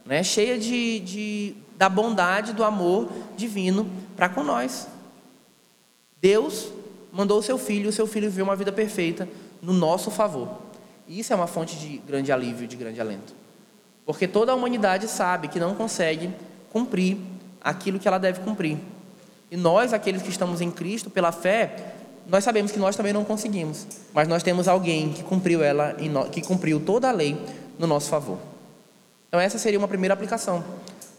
né? cheia de, de, da bondade, do amor divino para com nós. Deus mandou o seu filho, o seu filho viveu uma vida perfeita no nosso favor. E isso é uma fonte de grande alívio, de grande alento. Porque toda a humanidade sabe que não consegue cumprir aquilo que ela deve cumprir. E nós, aqueles que estamos em Cristo, pela fé, nós sabemos que nós também não conseguimos, mas nós temos alguém que cumpriu ela, que cumpriu toda a lei no nosso favor. Então essa seria uma primeira aplicação.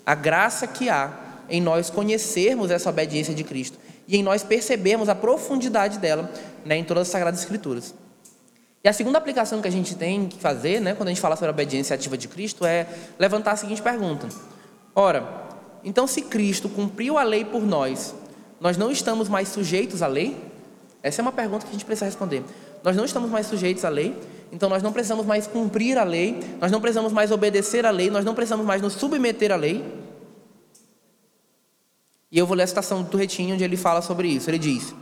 A graça que há em nós conhecermos essa obediência de Cristo e em nós percebermos a profundidade dela né, em todas as Sagradas Escrituras. E a segunda aplicação que a gente tem que fazer, né, quando a gente fala sobre a obediência ativa de Cristo, é levantar a seguinte pergunta: Ora, então, se Cristo cumpriu a lei por nós, nós não estamos mais sujeitos à lei? Essa é uma pergunta que a gente precisa responder. Nós não estamos mais sujeitos à lei, então nós não precisamos mais cumprir a lei, nós não precisamos mais obedecer à lei, nós não precisamos mais nos submeter à lei. E eu vou ler a citação do Retinho, onde ele fala sobre isso. Ele diz: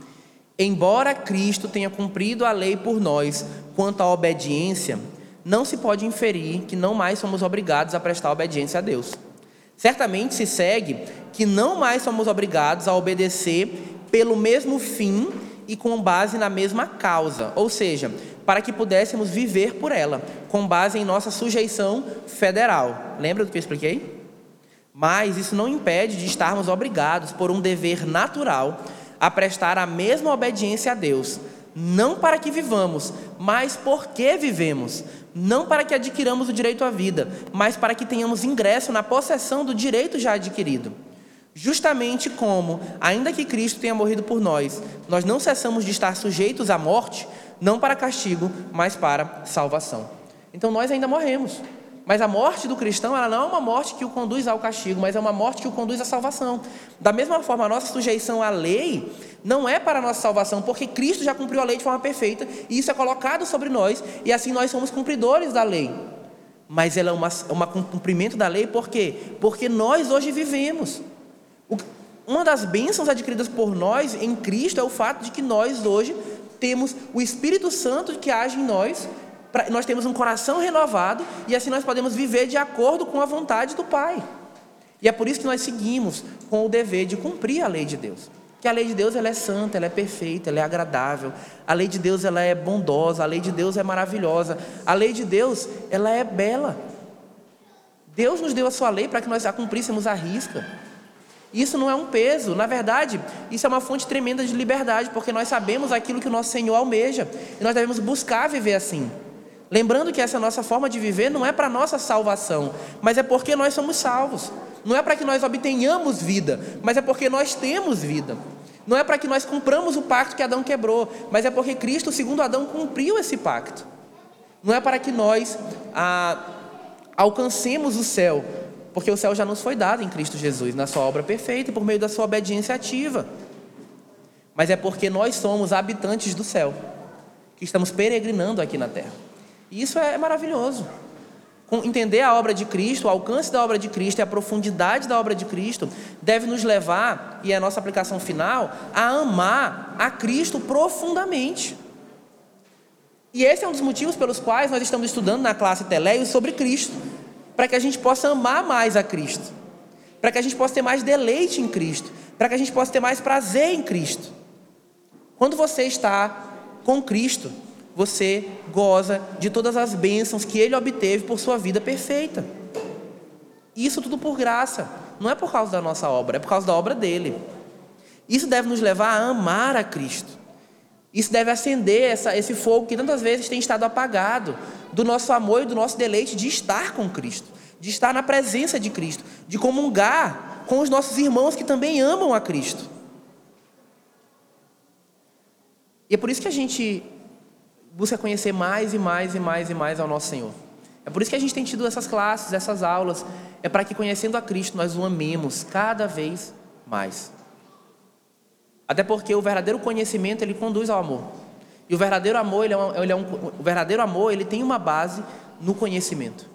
Embora Cristo tenha cumprido a lei por nós quanto à obediência, não se pode inferir que não mais somos obrigados a prestar obediência a Deus. Certamente se segue que não mais somos obrigados a obedecer pelo mesmo fim e com base na mesma causa, ou seja, para que pudéssemos viver por ela, com base em nossa sujeição federal. Lembra do que eu expliquei? Mas isso não impede de estarmos obrigados por um dever natural a prestar a mesma obediência a Deus, não para que vivamos, mas porque vivemos, não para que adquiramos o direito à vida, mas para que tenhamos ingresso na possessão do direito já adquirido. Justamente como, ainda que Cristo tenha morrido por nós, nós não cessamos de estar sujeitos à morte, não para castigo, mas para salvação. Então nós ainda morremos. Mas a morte do cristão, ela não é uma morte que o conduz ao castigo, mas é uma morte que o conduz à salvação. Da mesma forma, a nossa sujeição à lei não é para a nossa salvação, porque Cristo já cumpriu a lei de forma perfeita, e isso é colocado sobre nós, e assim nós somos cumpridores da lei. Mas ela é uma cumprimento da lei, por quê? Porque nós hoje vivemos. Uma das bênçãos adquiridas por nós em Cristo é o fato de que nós hoje temos o Espírito Santo que age em nós nós temos um coração renovado e assim nós podemos viver de acordo com a vontade do Pai. E é por isso que nós seguimos com o dever de cumprir a lei de Deus. Que a lei de Deus ela é santa, ela é perfeita, ela é agradável. A lei de Deus ela é bondosa, a lei de Deus é maravilhosa. A lei de Deus ela é bela. Deus nos deu a sua lei para que nós a cumpríssemos à risca. Isso não é um peso, na verdade, isso é uma fonte tremenda de liberdade, porque nós sabemos aquilo que o nosso Senhor almeja e nós devemos buscar viver assim. Lembrando que essa nossa forma de viver não é para nossa salvação, mas é porque nós somos salvos. Não é para que nós obtenhamos vida, mas é porque nós temos vida. Não é para que nós cumpramos o pacto que Adão quebrou, mas é porque Cristo, segundo Adão, cumpriu esse pacto. Não é para que nós ah, alcancemos o céu, porque o céu já nos foi dado em Cristo Jesus, na sua obra perfeita e por meio da sua obediência ativa. Mas é porque nós somos habitantes do céu, que estamos peregrinando aqui na terra. E isso é maravilhoso. Entender a obra de Cristo, o alcance da obra de Cristo e a profundidade da obra de Cristo deve nos levar, e é a nossa aplicação final, a amar a Cristo profundamente. E esse é um dos motivos pelos quais nós estamos estudando na classe Teléio sobre Cristo, para que a gente possa amar mais a Cristo, para que a gente possa ter mais deleite em Cristo, para que a gente possa ter mais prazer em Cristo. Quando você está com Cristo, você goza de todas as bênçãos que ele obteve por sua vida perfeita. Isso tudo por graça, não é por causa da nossa obra, é por causa da obra dele. Isso deve nos levar a amar a Cristo. Isso deve acender essa, esse fogo que tantas vezes tem estado apagado, do nosso amor e do nosso deleite de estar com Cristo, de estar na presença de Cristo, de comungar com os nossos irmãos que também amam a Cristo. E é por isso que a gente busca conhecer mais e mais e mais e mais ao nosso Senhor. É por isso que a gente tem tido essas classes, essas aulas. É para que conhecendo a Cristo nós o amemos cada vez mais. Até porque o verdadeiro conhecimento ele conduz ao amor. E o verdadeiro amor ele é, um, ele é um, o verdadeiro amor ele tem uma base no conhecimento.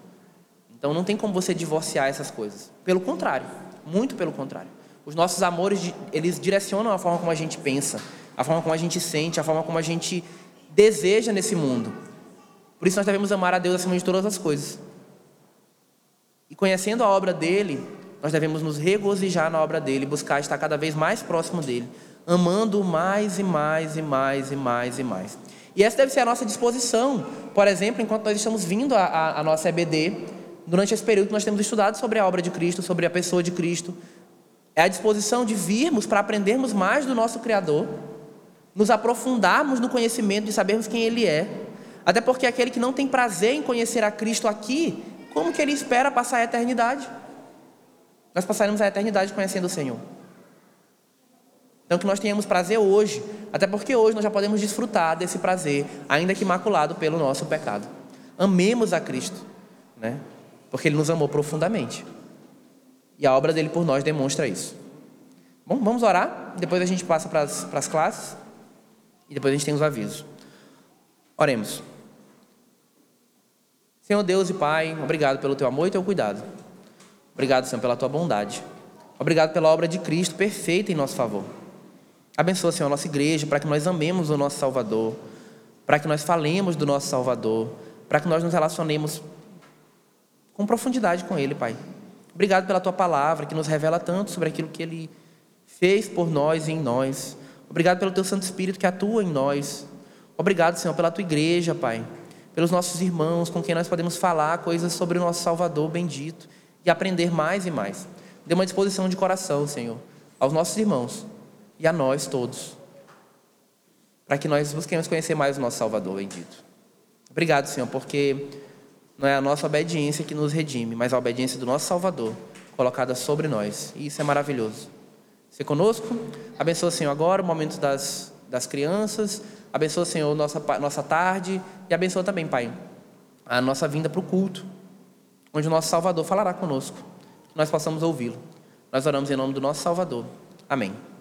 Então não tem como você divorciar essas coisas. Pelo contrário, muito pelo contrário. Os nossos amores eles direcionam a forma como a gente pensa, a forma como a gente sente, a forma como a gente deseja nesse mundo. Por isso nós devemos amar a Deus acima de todas as coisas. E conhecendo a obra dele, nós devemos nos regozijar na obra dele, buscar estar cada vez mais próximo dele, amando mais e mais e mais e mais e mais. E essa deve ser a nossa disposição, por exemplo, enquanto nós estamos vindo à nossa EBD, durante esse período nós temos estudado sobre a obra de Cristo, sobre a pessoa de Cristo, é a disposição de virmos para aprendermos mais do nosso Criador nos aprofundarmos no conhecimento de sabermos quem Ele é. Até porque aquele que não tem prazer em conhecer a Cristo aqui, como que ele espera passar a eternidade? Nós passaremos a eternidade conhecendo o Senhor. Então que nós tenhamos prazer hoje, até porque hoje nós já podemos desfrutar desse prazer, ainda que maculado pelo nosso pecado. Amemos a Cristo, né? Porque Ele nos amou profundamente. E a obra dele por nós demonstra isso. Bom, vamos orar, depois a gente passa para as, para as classes. E depois a gente tem os avisos. Oremos. Senhor Deus e Pai, obrigado pelo teu amor e teu cuidado. Obrigado, Senhor, pela tua bondade. Obrigado pela obra de Cristo perfeita em nosso favor. Abençoa, Senhor, a nossa igreja para que nós amemos o nosso Salvador, para que nós falemos do nosso Salvador, para que nós nos relacionemos com profundidade com Ele, Pai. Obrigado pela tua palavra que nos revela tanto sobre aquilo que Ele fez por nós e em nós. Obrigado pelo teu Santo Espírito que atua em nós. Obrigado, Senhor, pela tua igreja, Pai. Pelos nossos irmãos com quem nós podemos falar coisas sobre o nosso Salvador bendito e aprender mais e mais. Dê uma disposição de coração, Senhor, aos nossos irmãos e a nós todos, para que nós busquemos conhecer mais o nosso Salvador bendito. Obrigado, Senhor, porque não é a nossa obediência que nos redime, mas a obediência do nosso Salvador colocada sobre nós. E isso é maravilhoso ser conosco. Abençoa, Senhor, agora o momento das, das crianças. Abençoa, Senhor, nossa, nossa tarde. E abençoa também, Pai, a nossa vinda para o culto, onde o nosso Salvador falará conosco. Que nós possamos ouvi-lo. Nós oramos em nome do nosso Salvador. Amém.